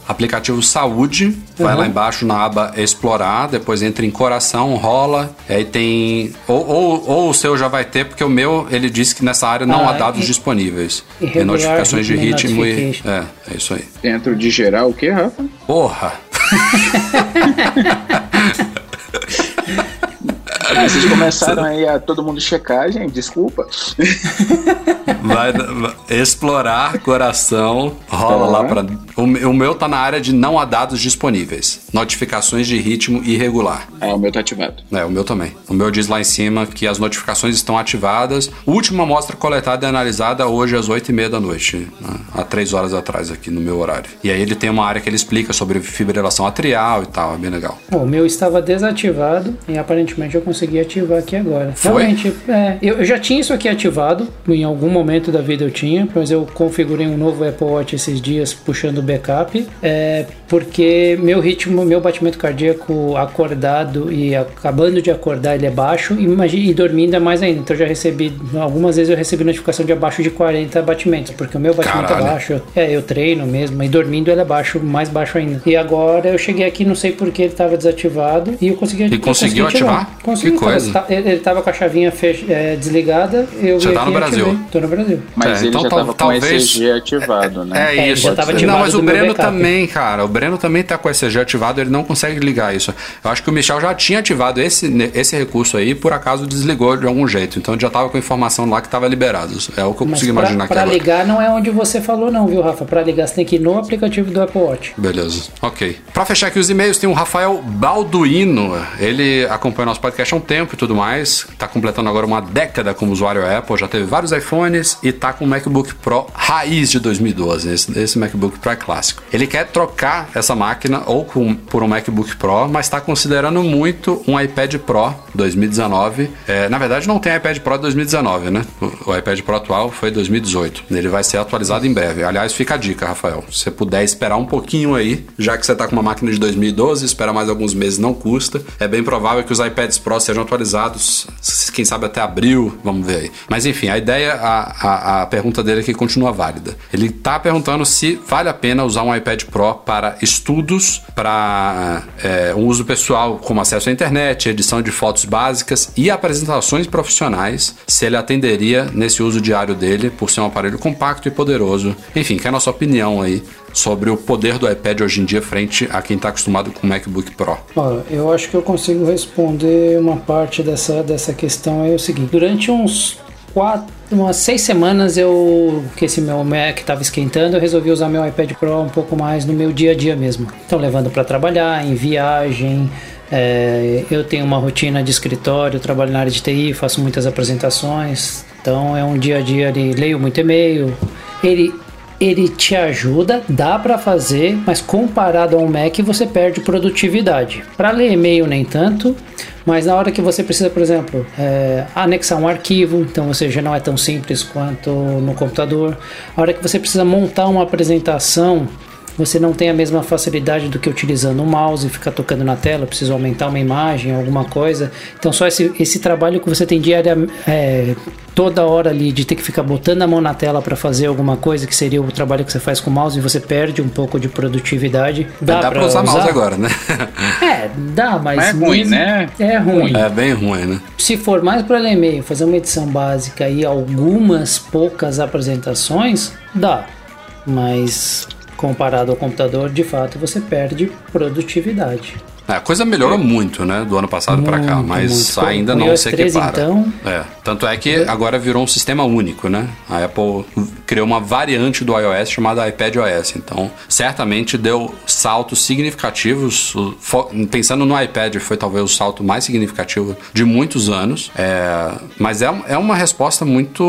Aplicativo Saúde, vai Uhum. lá embaixo na aba Explorar, depois entra em Coração, rola, aí tem. Ou, ou, ou o seu já vai ter, porque o meu ele disse que nessa área não Ah, há dados e- disponíveis. Tem irregular notificações de ritmo e. É, é isso aí. Dentro de geral, o que, Rafa? Porra! Ah, vocês começaram aí a todo mundo checar, gente, desculpa. Vai, vai explorar coração, rola Tá. lá pra O, o meu tá na área de não há dados disponíveis. Notificações de ritmo irregular. Ah, o meu tá ativado. É, o meu também. O meu diz lá em cima que as notificações estão ativadas. Última amostra coletada e analisada hoje às 8h30 da noite. né? Há três horas atrás aqui no meu horário. E aí ele tem uma área que ele explica sobre fibrilação atrial e tal. É bem legal. Bom, o meu estava desativado e aparentemente eu consegui ativar aqui agora. Foi? Realmente, é, eu, eu já tinha isso aqui ativado, em algum momento da vida eu tinha, mas eu configurei um novo Apple Watch esses dias puxando o backup, é, porque meu ritmo, meu batimento cardíaco acordado e acabando de acordar ele é baixo e, e dormindo é mais ainda. Então eu já recebi, algumas vezes eu recebi notificação de abaixo de 40 batimentos, porque o meu batimento Caralho. é baixo. É, eu treino mesmo, e dormindo ele é baixo, mais baixo ainda. E agora eu cheguei aqui, não sei por que ele estava desativado, e eu consegui E conseguiu consegui ativar? Consegui, Que coisa. tava- ele, ele tava com a chavinha fech- é, desligada, eu Você tá aqui no Brasil. ativei. Tô no Brasil. Mas É, ele então já tal- tava com talvez- o ECG ativado, né? É, É, isso. já tava ativado Não, mas o Breno também, cara. O Breno também tá com o ECG ativado, ele não consegue ligar isso. Eu acho que o Michel já tinha ativado esse, esse recurso aí, por acaso desligou de algum jeito. Então já tava com informação lá que tava liberado. É o que eu Mas consigo pra, imaginar aqui pra agora. ligar não é onde você falou não, viu, Rafa? Pra ligar você tem que ir no aplicativo do Apple Watch. Beleza, ok. Pra fechar aqui os e-mails, tem o Rafael Balduino. Ele acompanha nosso podcast há um tempo e tudo mais. Tá completando agora uma década como usuário Apple. Já teve vários iPhones e tá com o MacBook Pro raiz de 2012. Esse, esse MacBook Pro é clássico. Ele quer trocar essa máquina ou com- por um MacBook Pro, mas tá considerando muito um iPad Pro 2019. É, na verdade, não tem iPad Pro 2019, né? O, o iPad Pro atual foi 2018. Ele vai ser atualizado em breve. Aliás, fica a dica, Rafael. Se você puder esperar um pouquinho aí, já que você tá com uma máquina de 2012, esperar mais alguns meses não custa. É bem provável que os iPads Pro sejam atualizados, quem sabe até abril, vamos ver aí. Mas enfim, a ideia, a, a, a pergunta dele aqui continua válida. Ele tá perguntando se vale a pena usar um iPad Pro para estudos, para é, um uso pessoal, como acesso à internet, edição de fotos básicas e apresentações profissionais, se ele atenderia nesse uso diário dele, por ser um aparelho compacto e poderoso. Enfim, que é a nossa opinião aí sobre o poder do iPad hoje em dia frente a quem está acostumado com o MacBook Pro. Ó, eu acho que eu consigo responder uma parte dessa, dessa questão. É o seguinte: durante uns quatro, umas seis semanas eu que esse meu Mac estava esquentando, eu resolvi usar meu iPad Pro um pouco mais no meu dia a dia mesmo. Então levando para trabalhar, em viagem. é, eu tenho uma rotina de escritório, trabalho na área de TI, faço muitas apresentações. Então é um dia a dia ali, leio muito e-mail. Ele ele te ajuda, dá para fazer, mas comparado ao Mac você perde produtividade. Para ler e-mail nem tanto, mas na hora que você precisa, por exemplo, é, anexar um arquivo, então você já não é tão simples quanto no computador. A hora que você precisa montar uma apresentação, você não tem a mesma facilidade do que utilizando o mouse e ficar tocando na tela, precisa aumentar uma imagem, alguma coisa. Então só esse, esse trabalho que você tem diariamente, é, toda hora ali de ter que ficar botando a mão na tela para fazer alguma coisa, que seria o trabalho que você faz com o mouse e você perde um pouco de produtividade. Dá, Dá, pra pra usar mouse agora, né? É, dá, mas, Mas é ruim, mas né? É ruim. é bem ruim, né? Se for mais para ler e-mail, fazer uma edição básica e algumas poucas apresentações, dá. Mas comparado ao computador, de fato, você perde produtividade. É, a coisa melhorou muito, né, do ano passado pra cá, mas muito. ainda Com não se 13, equipara. então- É, tanto é que agora virou um sistema único, né? A Apple criou uma variante do iOS chamada iPadOS, então certamente deu saltos significativos. Pensando no iPad, foi talvez o salto mais significativo de muitos anos, é, mas é, é uma resposta muito,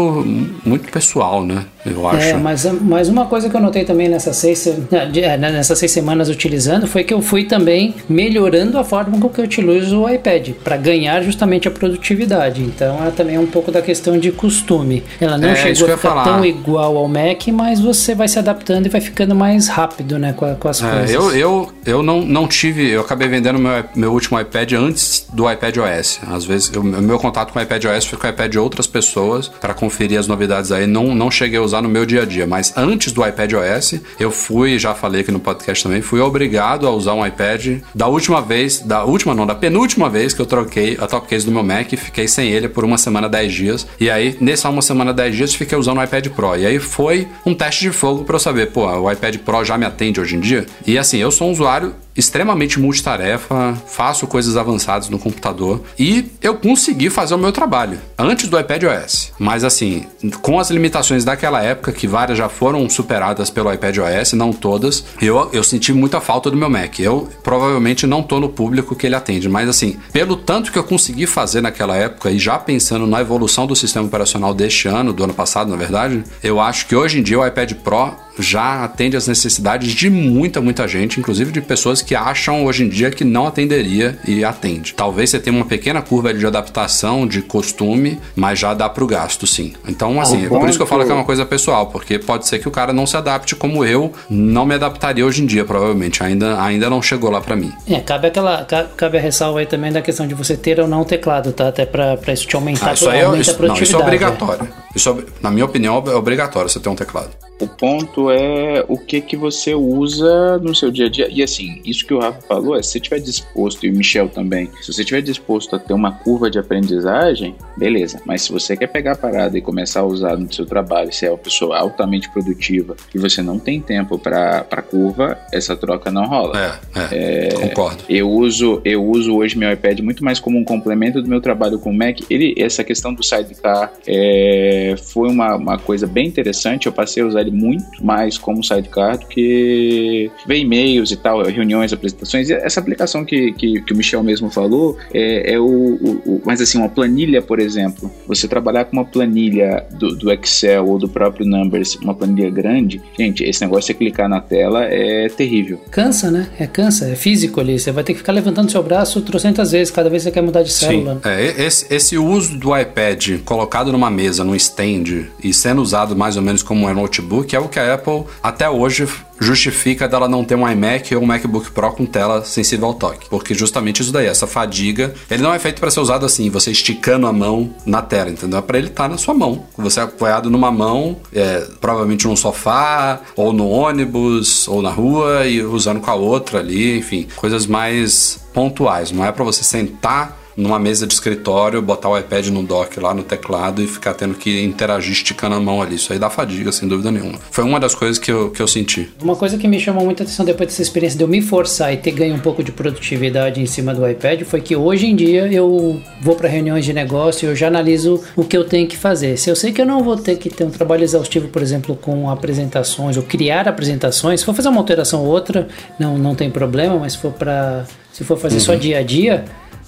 muito pessoal, né? Eu acho. É, mas, mas uma coisa que eu notei também nessas seis, se- é, né, nessas seis semanas utilizando foi que eu fui também melhorando a forma com que eu utilizo o iPad para ganhar justamente a produtividade. Então é também um pouco da questão de costume. Ela não É, chegou a ficar tão igual ao Mac, mas você vai se adaptando e vai ficando mais rápido né, com, com as É, coisas. eu, eu, eu não, não tive. Eu acabei vendendo meu, meu último iPad antes do iPad OS. Às vezes, o meu contato com o iPad OS foi com o iPad de outras pessoas para conferir as novidades aí. Não, não cheguei a usar no meu dia a dia. Mas antes do iPad OS, eu fui, já falei aqui no podcast também, fui obrigado a usar um iPad da última vez, da última não, da penúltima vez que eu troquei a top case do meu Mac e fiquei sem ele por uma semana, 10 dias. E aí, nessa uma semana, 10 dias, fiquei usando o iPad Pro. E aí foi um teste de fogo para eu saber, pô, o iPad Pro já me atende hoje em dia? E assim, eu sou um usuário extremamente multitarefa, faço coisas avançadas no computador e eu consegui fazer o meu trabalho antes do iPad OS. Mas assim, com as limitações daquela época, que várias já foram superadas pelo iPad OS, não todas, eu, eu senti muita falta do meu Mac. Eu provavelmente não tô no público que ele atende, mas assim, pelo tanto que eu consegui fazer naquela época e já pensando na evolução do sistema operacional deste ano, do ano passado, na verdade, eu acho que hoje em dia o iPad Pro já atende às necessidades de muita, muita gente, inclusive de pessoas que acham hoje em dia que não atenderia e atende. Talvez você tenha uma pequena curva de adaptação, de costume, mas já dá pro gasto, sim. Então, assim, é por isso que eu falo que é uma coisa pessoal, porque pode ser que o cara não se adapte como eu não me adaptaria hoje em dia, provavelmente. Ainda, ainda não chegou lá para mim. É, cabe aquela cabe a ressalva aí também da questão de você ter ou não teclado, tá? Até para isso te aumentar, ah, isso aí é, isso, não, isso é obrigatório. É. Isso, na minha opinião, é obrigatório você ter um teclado. O ponto é o que que você usa no seu dia a dia. E assim, isso que o Rafa falou é se você estiver disposto, e o Michel também, se você estiver disposto a ter uma curva de aprendizagem, beleza. Mas se você quer pegar a parada e começar a usar no seu trabalho, se é uma pessoa altamente produtiva e você não tem tempo para curva, essa troca não rola. É, é, é, concordo. Eu uso, eu uso hoje meu iPad muito mais como um complemento do meu trabalho com o Mac. Ele, essa questão do sidecar é, foi uma, uma coisa bem interessante. Eu passei a usar ele muito mais como sidecar do que ver e-mails e tal, reuniões, apresentações. E essa aplicação que, que, que o Michel mesmo falou é, é o, o, o, Mas assim, uma planilha, por exemplo, você trabalhar com uma planilha do, do Excel ou do próprio Numbers, uma planilha grande, gente, esse negócio de clicar na tela é terrível. Cansa, né? É cansa, é físico ali. Você vai ter que ficar levantando seu braço trocentas vezes cada vez que você quer mudar de célula. Sim. É, esse, esse uso do iPad colocado numa mesa, num stand e sendo usado mais ou menos como um notebook que é o que a Apple até hoje justifica dela não ter um iMac ou um MacBook Pro com tela sensível ao toque. Porque justamente isso daí, essa fadiga, ele não é feito para ser usado assim, você esticando a mão na tela, entendeu? É para ele estar tá na sua mão. Você é apoiado numa mão, é, provavelmente num sofá, ou no ônibus, ou na rua, e usando com a outra ali, enfim, coisas mais pontuais. Não é para você sentar numa mesa de escritório, botar o iPad no dock lá no teclado e ficar tendo que interagir esticando a mão ali. Isso aí dá fadiga, sem dúvida nenhuma. Foi uma das coisas que eu, que eu senti. Uma coisa que me chamou muita atenção depois dessa experiência de eu me forçar e ter ganho um pouco de produtividade em cima do iPad foi que hoje em dia eu vou para reuniões de negócio e eu já analiso o que eu tenho que fazer. Se eu sei que eu não vou ter que ter um trabalho exaustivo, por exemplo, com apresentações ou criar apresentações, se for fazer uma alteração ou outra, não, não tem problema, mas se for para se for fazer uhum. só dia a dia,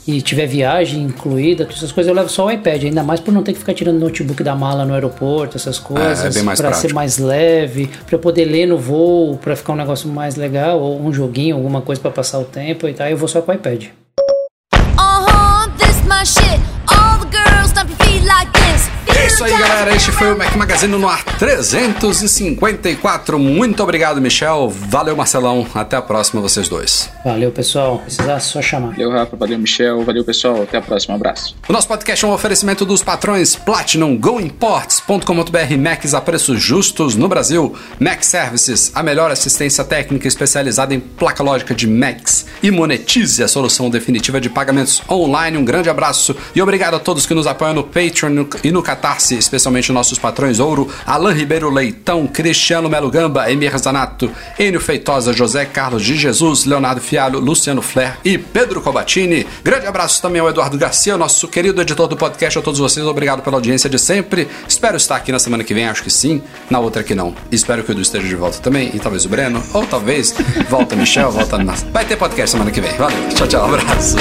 e tiver viagem incluída, todas essas coisas, eu levo só o iPad, ainda mais por não ter que ficar tirando notebook da mala no aeroporto, essas coisas, é, é para ser mais leve, para poder ler no voo, para ficar um negócio mais legal, ou um joguinho, alguma coisa para passar o tempo e tal, eu vou só com o iPad. Isso aí, galera. Este foi o Mac Magazine no ar 354. Muito obrigado, Michel. Valeu, Marcelão. Até a próxima, vocês dois. Valeu, pessoal. Precisar só chamar. Valeu, Rafa. Valeu, Michel. Valeu, pessoal. Até a próxima. Um abraço. O nosso podcast é um oferecimento dos patrões Platinum, GoImports.com.br, Macs a preços justos no Brasil, Mac Services, a melhor assistência técnica especializada em placa lógica de Macs e monetize a solução definitiva de pagamentos online. Um grande abraço e obrigado a todos que nos apoiam no Patreon e no Catar Catarse, especialmente nossos patrões Ouro, Alain Ribeiro Leitão, Cristiano Melo Gamba, Emir Zanato, Enio Feitosa, José Carlos de Jesus, Leonardo Fialho, Luciano Flair e Pedro Cobatini. Grande abraço também ao Eduardo Garcia, nosso querido editor do podcast, a todos vocês, obrigado pela audiência de sempre. Espero estar aqui na semana que vem, acho que sim, na outra que não. Espero que o Edu esteja de volta também, e talvez o Breno, ou talvez volta Michel, volta. Vai ter podcast semana que vem. Valeu, tchau, tchau, abraço.